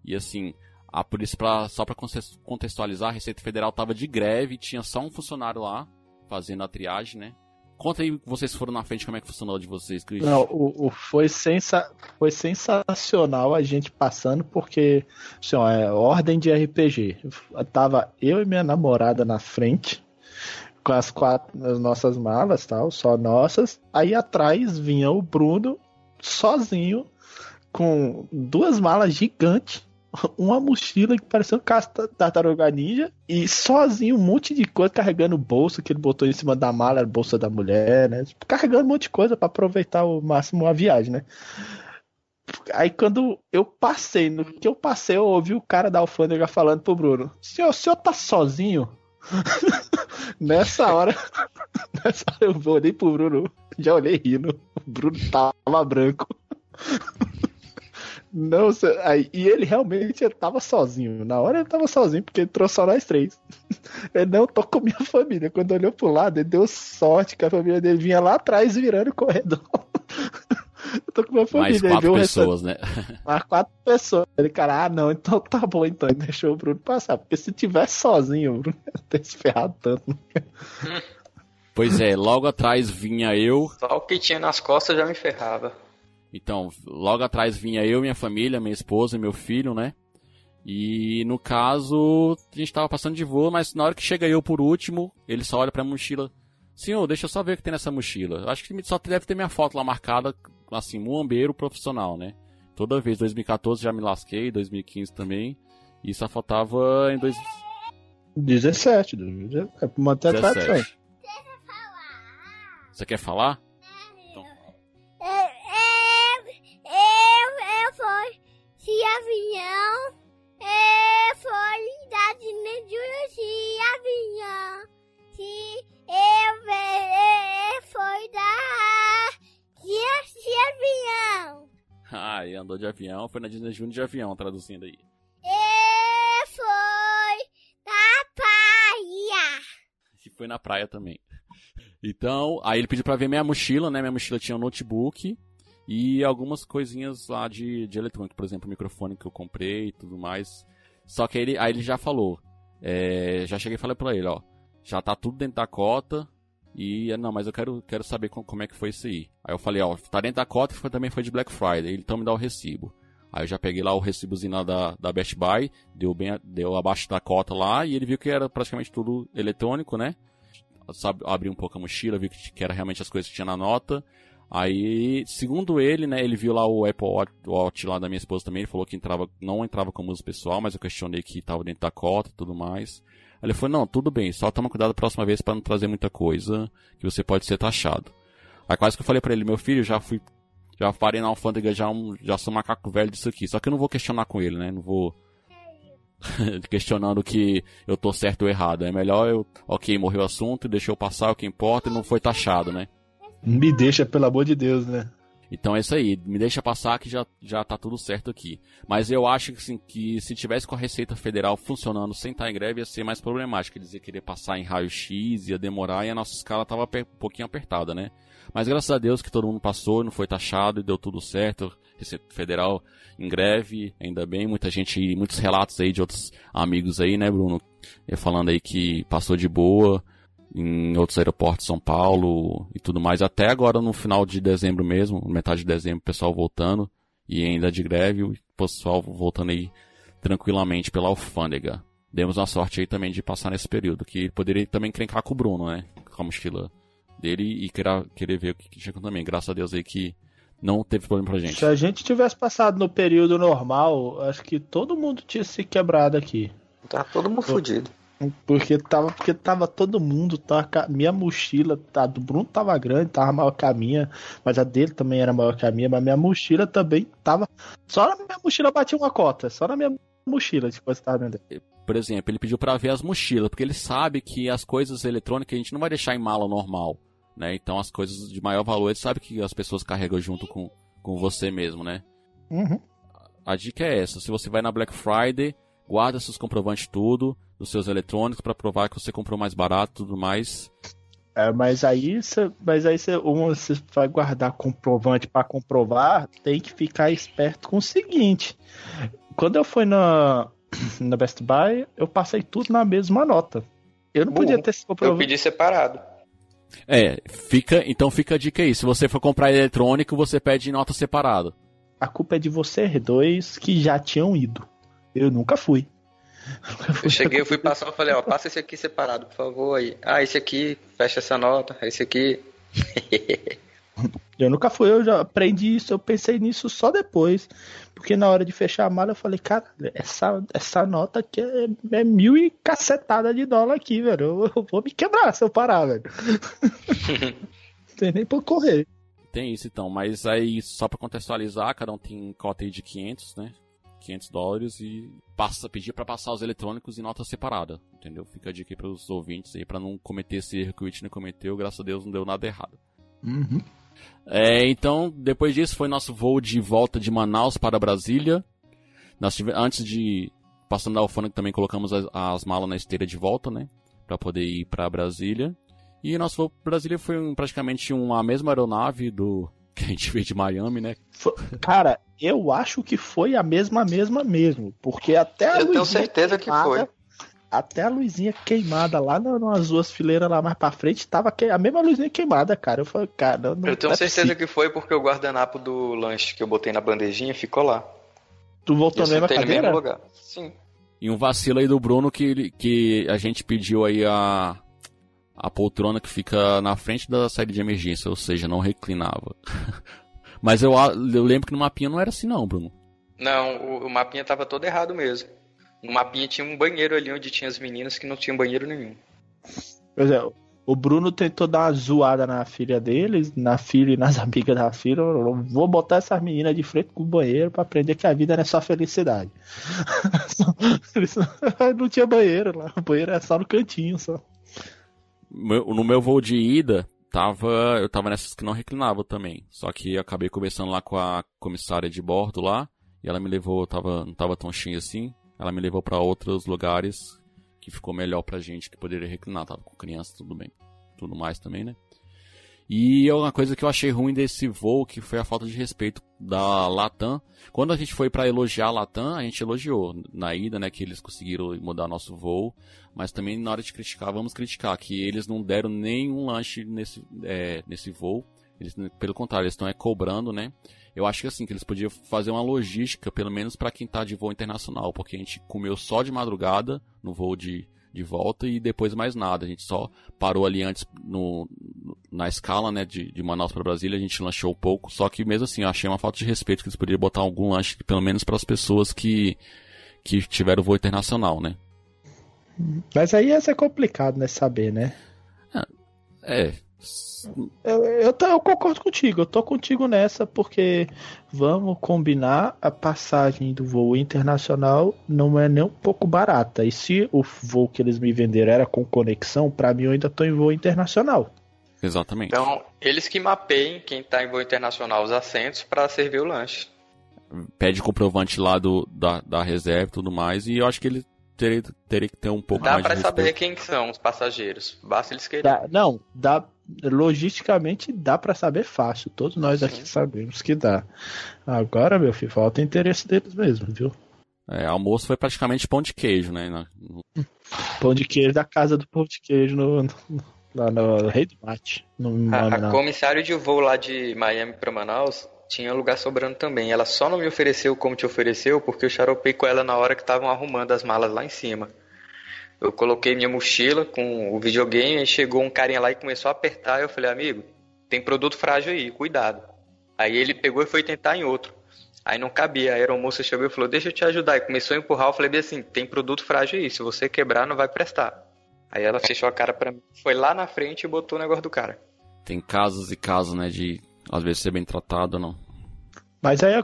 [SPEAKER 1] E assim, a polícia, pra, só contes- contextualizar, a Receita Federal tava de greve, tinha só um funcionário lá, fazendo a triagem, né? Conta aí, vocês foram na frente, como é que funcionou de vocês, Cris?
[SPEAKER 3] Não, o, o- foi, sensa, foi sensacional a gente passando, porque assim, ó, é ordem de RPG. Tava eu e minha namorada na frente, com as quatro as nossas malas, tal, só nossas. Aí atrás vinha o Bruno, sozinho, com duas malas gigantes, uma mochila que parecia um casta tartaruga ninja, e sozinho um monte de coisa, carregando bolsa que ele botou em cima da mala, a bolsa da mulher, né? Carregando um monte de coisa pra aproveitar ao máximo a viagem, né? Aí quando eu passei, no que eu passei, eu ouvi o cara da alfândega falando pro Bruno: Senhor, o senhor tá sozinho? nessa hora, nessa hora eu olhei pro Bruno, já olhei rindo. O Bruno tava branco. Não, aí, e ele realmente tava sozinho. Na hora ele tava sozinho, porque ele trouxe só nós três. Ele não tô com minha família. Quando olhou pro lado, ele deu sorte que a família dele vinha lá atrás virando o corredor. Eu tô com minha família.
[SPEAKER 1] Mais quatro pessoas, né?
[SPEAKER 3] mais quatro pessoas. Ele, cara, ah, não, então tá bom, então. Ele deixou o Bruno passar. Porque se tivesse sozinho, o Bruno ia ter se ferrado tanto.
[SPEAKER 1] Pois é, logo atrás vinha eu.
[SPEAKER 2] Só o que tinha nas costas já me ferrava.
[SPEAKER 1] Então, logo atrás vinha eu, minha família, minha esposa e meu filho, né? E no caso, a gente tava passando de voo, mas na hora que chega eu por último, ele só olha pra mochila. Senhor, deixa eu só ver o que tem nessa mochila. Acho que só deve ter minha foto lá marcada, assim, muambeiro profissional, né? Toda vez, 2014 já me lasquei, 2015 também. E só faltava em dois...
[SPEAKER 3] 17, 17 é pra manter a tradição.
[SPEAKER 1] 17. Você quer falar?
[SPEAKER 4] De avião. Eu fui da Disney de avião. Se eu, eu fui da de, de avião.
[SPEAKER 1] Ah, e andou de avião, foi na Disney Junior de avião, traduzindo aí.
[SPEAKER 4] Eu fui da praia.
[SPEAKER 1] E foi na praia também. Então, aí ele pediu pra ver minha mochila, né? Minha mochila tinha um notebook e algumas coisinhas lá de, de eletrônico, por exemplo, o microfone que eu comprei e tudo mais. Só que ele, aí ele já falou, é, já cheguei e falei pra ele, ó, já tá tudo dentro da cota, e não, mas eu quero, quero saber como, como é que foi isso aí. Aí eu falei, ó, tá dentro da cota e também foi de Black Friday, ele então me dá o recibo. Aí eu já peguei lá o recibozinho lá da, da Best Buy, deu bem deu abaixo da cota lá, e ele viu que era praticamente tudo eletrônico, né? Sabe, abri um pouco a mochila, viu que, que era realmente as coisas que tinha na nota. Aí, segundo ele, né, ele viu lá o Apple Watch lá da minha esposa também, ele falou que entrava, não entrava como uso pessoal, mas eu questionei que estava dentro da cota e tudo mais. Ele falou, não, tudo bem, só toma cuidado a próxima vez para não trazer muita coisa, que você pode ser taxado. Aí quase que eu falei para ele, meu filho, já fui, já parei na alfândega, já, um, já sou macaco velho disso aqui, só que eu não vou questionar com ele, né, não vou questionando que eu tô certo ou errado. É melhor eu, ok, morreu o assunto, deixou passar, o que importa, e não foi taxado, né?
[SPEAKER 3] Me deixa, pelo amor de Deus, né?
[SPEAKER 1] Então é isso aí, me deixa passar que já, já tá tudo certo aqui. Mas eu acho que, assim, que se tivesse com a Receita Federal funcionando sem estar em greve ia ser mais problemático. Quer dizer, querer passar em raio-x ia demorar e a nossa escala tava um pouquinho apertada, né? Mas graças a Deus que todo mundo passou, não foi taxado e deu tudo certo. Receita Federal em greve, ainda bem. Muita gente, muitos relatos aí de outros amigos aí, né, Bruno? Falando aí que passou de boa em outros aeroportos de São Paulo e tudo mais. Até agora no final de dezembro mesmo, metade de dezembro, o pessoal voltando e ainda de greve, o pessoal voltando aí tranquilamente pela alfândega. Demos uma sorte aí também de passar nesse período, que poderia também encrencar com o Bruno, né? Com a mochila dele e querer, querer ver o que tinha também. Graças a Deus aí que não teve problema pra gente.
[SPEAKER 3] Se a gente tivesse passado no período normal, acho que todo mundo tinha se quebrado aqui.
[SPEAKER 2] Tá todo mundo fudido.
[SPEAKER 3] Porque tava, porque tava todo mundo, tava, minha mochila, a do Bruno tava grande, tava maior que a minha, mas a dele também era maior que a minha, mas minha mochila também tava. Só na minha mochila batia uma cota, só na minha mochila, tipo, você tava vendo.
[SPEAKER 1] Por exemplo, ele pediu para ver as mochilas, porque ele sabe que as coisas eletrônicas a gente não vai deixar em mala normal, né? Então as coisas de maior valor, ele sabe que as pessoas carregam junto com, com você mesmo, né?
[SPEAKER 3] Uhum.
[SPEAKER 1] A dica é essa, se você vai na Black Friday, guarda seus comprovantes tudo, dos seus eletrônicos para provar que você comprou mais barato e tudo mais.
[SPEAKER 3] É, mas aí você, mas aí você, você vai guardar comprovante para comprovar, tem que ficar esperto com o seguinte. Quando eu fui na na Best Buy, eu passei tudo na mesma nota. Eu não Bom, podia ter esse
[SPEAKER 2] comprovante. Eu pedi separado.
[SPEAKER 1] É, fica, então fica a dica aí. Se você for comprar eletrônico, você pede nota separada.
[SPEAKER 3] A culpa é de vocês dois que já tinham ido. Eu nunca fui.
[SPEAKER 2] Eu cheguei, eu fui passar, eu falei, ó, passa esse aqui separado, por favor, aí. Ah, esse aqui, fecha essa nota, esse aqui.
[SPEAKER 3] eu nunca fui, eu já aprendi isso, eu pensei nisso só depois. Porque na hora de fechar a mala eu falei, cara, essa, essa nota aqui é, é mil e cacetada de dólar aqui, velho. Eu, eu vou me quebrar se eu parar, velho. Não tem nem por correr.
[SPEAKER 1] Tem isso então, mas aí só pra contextualizar, cada um tem cota aí de 500, né? 500 dólares e passa, pedir para passar os eletrônicos em nota separada, entendeu? Fica a dica aí para os ouvintes aí para não cometer esse erro que o Whitney cometeu, graças a Deus não deu nada errado.
[SPEAKER 3] Uhum.
[SPEAKER 1] É, então, depois disso foi nosso voo de volta de Manaus para Brasília. Nós tive, antes de passando da alfândega também colocamos as, as, malas na esteira de volta, né, para poder ir para Brasília. E nosso voo para Brasília foi um, praticamente uma mesma aeronave do que a gente veio de Miami, né?
[SPEAKER 3] Cara, eu acho que foi a mesma, mesma mesmo. Porque até a
[SPEAKER 2] Eu tenho certeza queimada, que foi.
[SPEAKER 3] Até a luzinha queimada lá nas duas fileiras lá mais pra frente, tava que... a mesma luzinha queimada, cara. Eu falei, cara, não
[SPEAKER 2] Eu tenho
[SPEAKER 3] é
[SPEAKER 2] certeza possível. que foi porque o guardanapo do lanche que eu botei na bandejinha ficou lá.
[SPEAKER 3] Tu voltou mesmo
[SPEAKER 2] no mesmo lugar. Sim.
[SPEAKER 1] E um vacilo aí do Bruno que, que a gente pediu aí a, a poltrona que fica na frente da saída de emergência, ou seja, não reclinava. Mas eu, eu lembro que no mapinha não era assim não, Bruno.
[SPEAKER 2] Não, o, o mapinha tava todo errado mesmo. No mapinha tinha um banheiro ali onde tinha as meninas que não tinha banheiro nenhum.
[SPEAKER 3] Pois é, o Bruno tentou dar uma zoada na filha deles, na filha e nas amigas da filha. Eu vou botar essas meninas de frente com o banheiro para aprender que a vida não é só felicidade. não tinha banheiro lá, o banheiro é só no cantinho só
[SPEAKER 1] no meu voo de ida, tava, eu tava nessas que não reclinava também. Só que acabei conversando lá com a comissária de bordo lá, e ela me levou, tava, não tava tão cheio assim, ela me levou para outros lugares que ficou melhor pra gente, que poderia reclinar, tava com criança, tudo bem. Tudo mais também, né? E uma coisa que eu achei ruim desse voo, que foi a falta de respeito da Latam. Quando a gente foi para elogiar a Latam, a gente elogiou na ida, né, que eles conseguiram mudar nosso voo. Mas também na hora de criticar, vamos criticar que eles não deram nenhum lanche nesse, é, nesse voo. Eles, pelo contrário, eles estão é, cobrando, né? Eu acho que assim, que eles podiam fazer uma logística, pelo menos para quem tá de voo internacional, porque a gente comeu só de madrugada no voo de, de volta e depois mais nada. A gente só parou ali antes no, na escala, né, de, de Manaus para Brasília, a gente lanchou pouco, só que mesmo assim, eu achei uma falta de respeito que eles poderiam botar algum lanche, pelo menos para as pessoas que, que tiveram voo internacional, né?
[SPEAKER 3] Mas aí ia ser complicado, né, saber, né?
[SPEAKER 1] É,
[SPEAKER 3] eu, eu, eu, concordo contigo, eu tô contigo nessa, porque vamos combinar a passagem do voo internacional não é nem um pouco barata. E se o voo que eles me venderam era com conexão, para mim eu ainda tô em voo internacional.
[SPEAKER 1] Exatamente.
[SPEAKER 2] Então, eles que mapeiem quem tá em voo internacional os assentos para servir o lanche.
[SPEAKER 1] Pede comprovante lá do, da, da reserva e tudo mais, e eu acho que ele teria, teria que ter um pouco
[SPEAKER 2] dá
[SPEAKER 1] mais
[SPEAKER 2] Dá
[SPEAKER 1] pra
[SPEAKER 2] saber quem são os passageiros, basta eles quererem.
[SPEAKER 3] Dá, não, dá logisticamente dá para saber fácil. Todos nós aqui Sim. sabemos que dá. Agora, meu filho, falta interesse deles mesmo, viu?
[SPEAKER 1] É, almoço foi praticamente pão de queijo, né?
[SPEAKER 3] Pão de queijo da casa do pão de queijo no, no lá no Rei do Mate. No,
[SPEAKER 2] a, a comissário de voo lá de Miami para Manaus tinha lugar sobrando também. Ela só não me ofereceu como te ofereceu porque eu xaropei com ela na hora que estavam arrumando as malas lá em cima. Eu coloquei minha mochila com o videogame e chegou um carinha lá e começou a apertar. Eu falei, amigo, tem produto frágil aí, cuidado. Aí ele pegou e foi tentar em outro. Aí não cabia. A aeromoça chegou e falou, deixa eu te ajudar. E começou a empurrar. Eu falei bem assim, tem produto frágil aí. Se você quebrar, não vai prestar. Aí ela fechou a cara pra mim, foi lá na frente e botou o negócio do cara.
[SPEAKER 1] Tem casos e casos, né, de às vezes ser bem tratado ou não.
[SPEAKER 3] Mas aí é,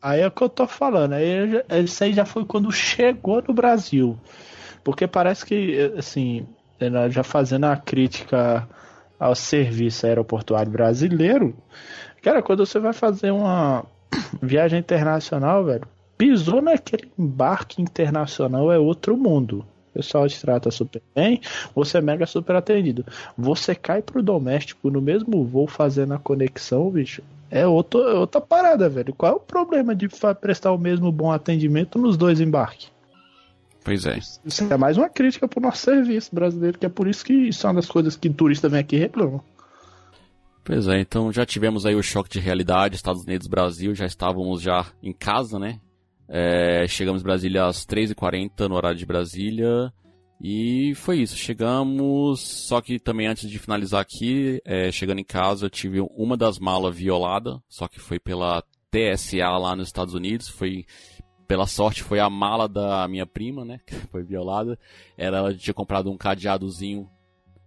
[SPEAKER 3] aí é o que eu tô falando. Aí, isso aí já foi quando chegou no Brasil. Porque parece que, assim, já fazendo a crítica ao serviço aeroportuário brasileiro, cara, quando você vai fazer uma viagem internacional, velho, pisou naquele embarque internacional é outro mundo. O pessoal te trata super bem, você é mega super atendido. Você cai pro doméstico no mesmo voo fazendo a conexão, bicho. É outro, é outra parada, velho. Qual é o problema de prestar o mesmo bom atendimento nos dois embarques?
[SPEAKER 1] Pois é.
[SPEAKER 3] Isso é mais uma crítica pro nosso serviço brasileiro, que é por isso que isso é uma das coisas que turista vem aqui e reclama.
[SPEAKER 1] Pois é, então já tivemos aí o choque de realidade, Estados Unidos, Brasil, já estávamos já em casa, né? É, chegamos em Brasília às 3h40 no horário de Brasília. E foi isso, chegamos. Só que também antes de finalizar aqui, é, chegando em casa, eu tive uma das malas violada, só que foi pela TSA lá nos Estados Unidos. Foi pela sorte foi a mala da minha prima, né? Que foi violada. Ela, ela tinha comprado um cadeadozinho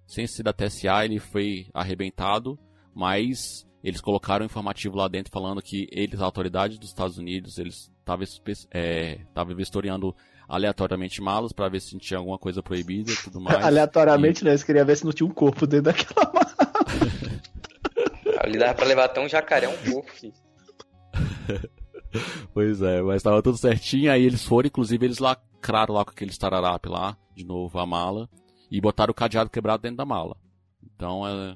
[SPEAKER 1] sem ser da TSA, ele foi arrebentado, mas eles colocaram um informativo lá dentro falando que eles, a autoridade dos Estados Unidos, eles estavam é, vistoriando aleatoriamente malas para ver se tinha alguma coisa proibida e tudo mais.
[SPEAKER 3] aleatoriamente, e... né? Eles queriam ver se não tinha um corpo dentro daquela mala.
[SPEAKER 2] Ali dava pra levar até um jacaré um corpo, filho.
[SPEAKER 1] Pois é, mas tava tudo certinho, aí eles foram, inclusive eles lacraram lá com aquele startup lá, de novo a mala, e botaram o cadeado quebrado dentro da mala. Então, é,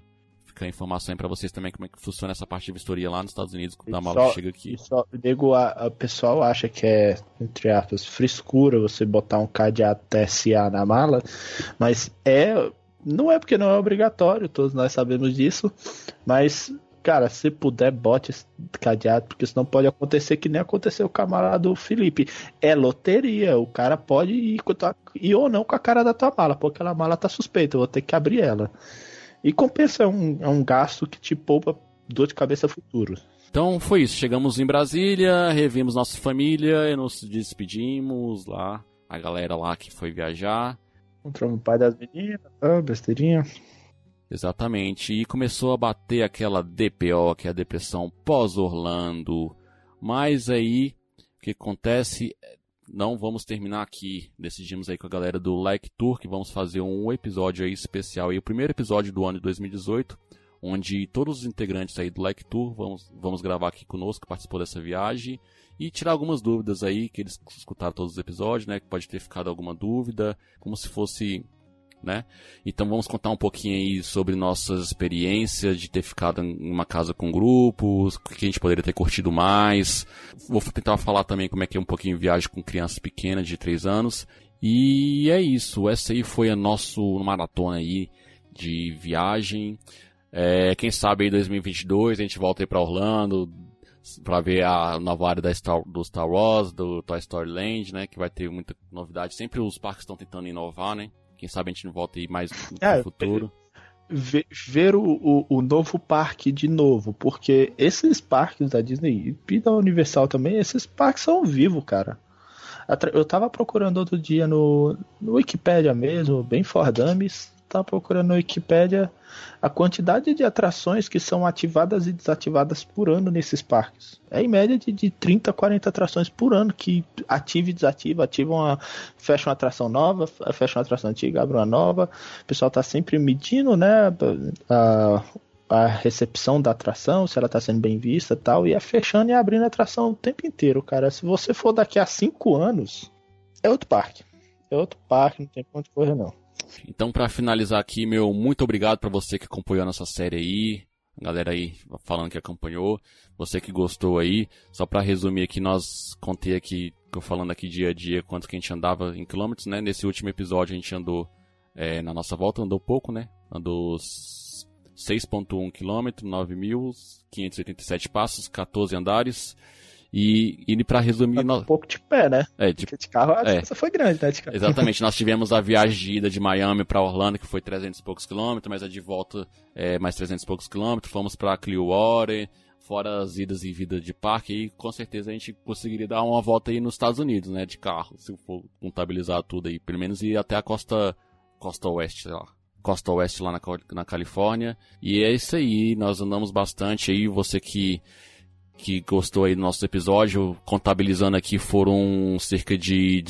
[SPEAKER 1] fica a informação aí pra vocês também como é que funciona essa parte de vistoria lá nos Estados Unidos, quando a mala chega aqui.
[SPEAKER 3] Só, nego, a, a pessoal acha que é, entre aspas, frescura você botar um cadeado TSA na mala, mas é não é porque não é obrigatório, todos nós sabemos disso, mas cara, se puder, bote esse cadeado, porque senão pode acontecer que nem aconteceu com a mala do Felipe. É loteria, o cara pode ir, ir ou não com a cara da tua mala, porque aquela mala tá suspeita, eu vou ter que abrir ela. E compensa, é um, é um gasto que te poupa dor de cabeça futuro.
[SPEAKER 1] Então foi isso, chegamos em Brasília, revimos nossa família e nos despedimos lá, a galera lá que foi viajar.
[SPEAKER 3] Encontramos o pai das meninas, ah, besteirinha.
[SPEAKER 1] Exatamente. E começou a bater aquela DPO, que é a depressão pós-Orlando. Mas aí, o que acontece? Não vamos terminar aqui. Decidimos aí com a galera do Like Tour que vamos fazer um episódio aí especial. E o primeiro episódio do ano de 2018, onde todos os integrantes aí do Like Tour vamos, vamos gravar aqui conosco, que participou dessa viagem. E tirar algumas dúvidas aí, que eles escutaram todos os episódios, né? Que pode ter ficado alguma dúvida. Como se fosse né? Então vamos contar um pouquinho aí sobre nossas experiências de ter ficado em uma casa com grupos, o que a gente poderia ter curtido mais. Vou tentar falar também como é que é um pouquinho viagem com crianças pequenas de 3 anos. E é isso, essa aí foi a nossa maratona aí de viagem. É, quem sabe em 2022 a gente volta aí para Orlando para ver a nova área da Star, do Star Wars, do Toy Story Land, né? Que vai ter muita novidade. Sempre os parques estão tentando inovar, né? Quem sabe a gente não volta aí mais no é, futuro.
[SPEAKER 3] Ver, ver o, o, o, novo parque de novo, porque esses parques da Disney e da Universal também, esses parques são vivos, cara. Eu tava procurando outro dia no, no Wikipedia mesmo, bem for tava procurando no Wikipedia a quantidade de atrações que são ativadas e desativadas por ano nesses parques. É em média de, de 30, 40 atrações por ano que ativa e desativa, ativam uma, fecha uma atração nova, fecha uma atração antiga, abre uma nova. O pessoal está sempre medindo, né, a, a recepção da atração, se ela está sendo bem vista tal, e é fechando e abrindo a atração o tempo inteiro, cara. Se você for daqui a 5 anos, é outro parque. É outro parque, não tem ponto correr não.
[SPEAKER 1] Então, para finalizar aqui, meu muito obrigado para você que acompanhou a nossa série aí. A galera aí falando que acompanhou, você que gostou aí. Só para resumir aqui, nós contei aqui, falando aqui dia a dia, quanto que a gente andava em quilômetros, né? Nesse último episódio a gente andou, é, na nossa volta, andou pouco, né? Andou 6.1 km, 9.587 passos, 14 andares. E, e para resumir.
[SPEAKER 3] Um pouco de pé, né?
[SPEAKER 1] É, de,
[SPEAKER 3] de carro a é. foi grande, né?
[SPEAKER 1] Exatamente, nós tivemos a viagem de ida de Miami para Orlando, que foi 300 e poucos quilômetros, mas a de volta é mais 300 e poucos quilômetros. Fomos para Clearwater, fora as idas e vida de parque, e com certeza a gente conseguiria dar uma volta aí nos Estados Unidos, né? De carro, se for contabilizar tudo aí. Pelo menos ir até a costa, costa oeste, sei lá costa oeste lá na, na Califórnia. E é isso aí, nós andamos bastante aí. Você que que gostou aí do nosso episódio. Contabilizando aqui, foram cerca de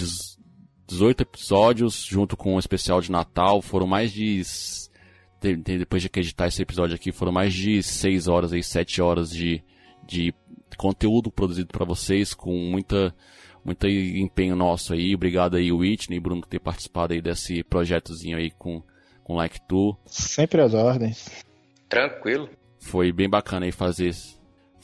[SPEAKER 1] 18 episódios, junto com o um especial de Natal. Foram mais de. Depois de editar esse episódio aqui, foram mais de 6 horas aí, 7 horas de, de conteúdo produzido para vocês, com muita, muito empenho nosso aí. Obrigado aí, Whitney e Bruno, por ter participado aí desse projetozinho aí com, com Like Tu.
[SPEAKER 3] Sempre as ordens.
[SPEAKER 2] Tranquilo.
[SPEAKER 1] Foi bem bacana aí fazer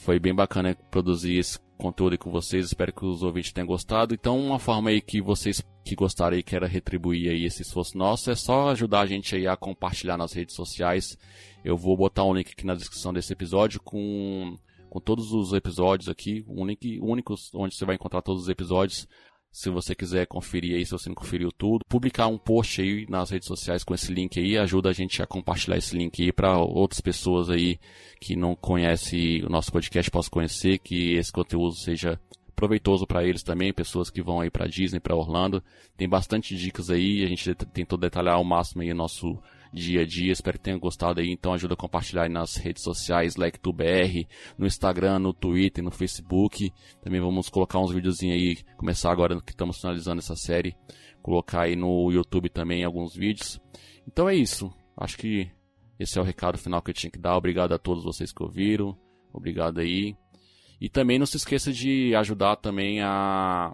[SPEAKER 1] foi bem bacana produzir esse conteúdo com vocês. Espero que os ouvintes tenham gostado. Então, uma forma aí que vocês que gostaram e queiram retribuir aí esse esforço nosso é só ajudar a gente aí a compartilhar nas redes sociais. Eu vou botar um link aqui na descrição desse episódio com, com todos os episódios aqui, um link único onde você vai encontrar todos os episódios. Se você quiser conferir aí, se você não conferiu tudo, publicar um post aí nas redes sociais com esse link aí, ajuda a gente a compartilhar esse link aí para outras pessoas aí que não conhecem o nosso podcast possam conhecer, que esse conteúdo seja proveitoso para eles também, pessoas que vão aí para Disney, para Orlando. Tem bastante dicas aí, a gente tentou detalhar ao máximo aí o nosso dia a dia. Espero que tenham gostado aí. Então ajuda a compartilhar nas redes sociais, LikeTubeBR, no Instagram, no Twitter, no Facebook. Também vamos colocar uns videozinhos aí, começar agora que estamos finalizando essa série. Colocar aí no YouTube também alguns vídeos. Então é isso. Acho que esse é o recado final que eu tinha que dar. Obrigado a todos vocês que ouviram. Obrigado aí. E também não se esqueça de ajudar também a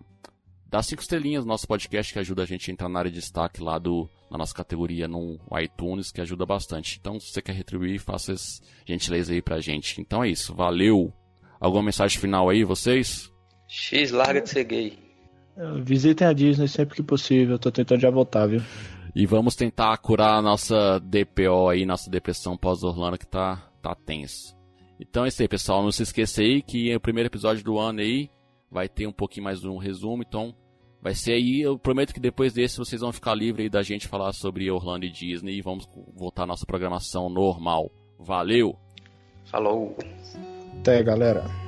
[SPEAKER 1] dar cinco estrelinhas no nosso podcast que ajuda a gente a entrar na área de destaque lá do, na nossa categoria no iTunes, que ajuda bastante. Então, se você quer retribuir, faça essa gentileza aí pra gente. Então é isso, valeu! Alguma mensagem final aí, vocês?
[SPEAKER 2] X, larga de ser gay.
[SPEAKER 3] Visitem a Disney sempre que possível, tô tentando já voltar, viu?
[SPEAKER 1] E vamos tentar curar a nossa DPO aí, nossa depressão pós-Orlando que tá, tá tenso. Então é isso aí, pessoal. Não se esqueça aí que o primeiro episódio do ano aí vai ter um pouquinho mais de um resumo, então vai ser aí, eu prometo que depois desse vocês vão ficar livres da gente falar sobre Orlando e Disney e vamos voltar à nossa programação normal. Valeu!
[SPEAKER 2] Falou!
[SPEAKER 3] Até, galera!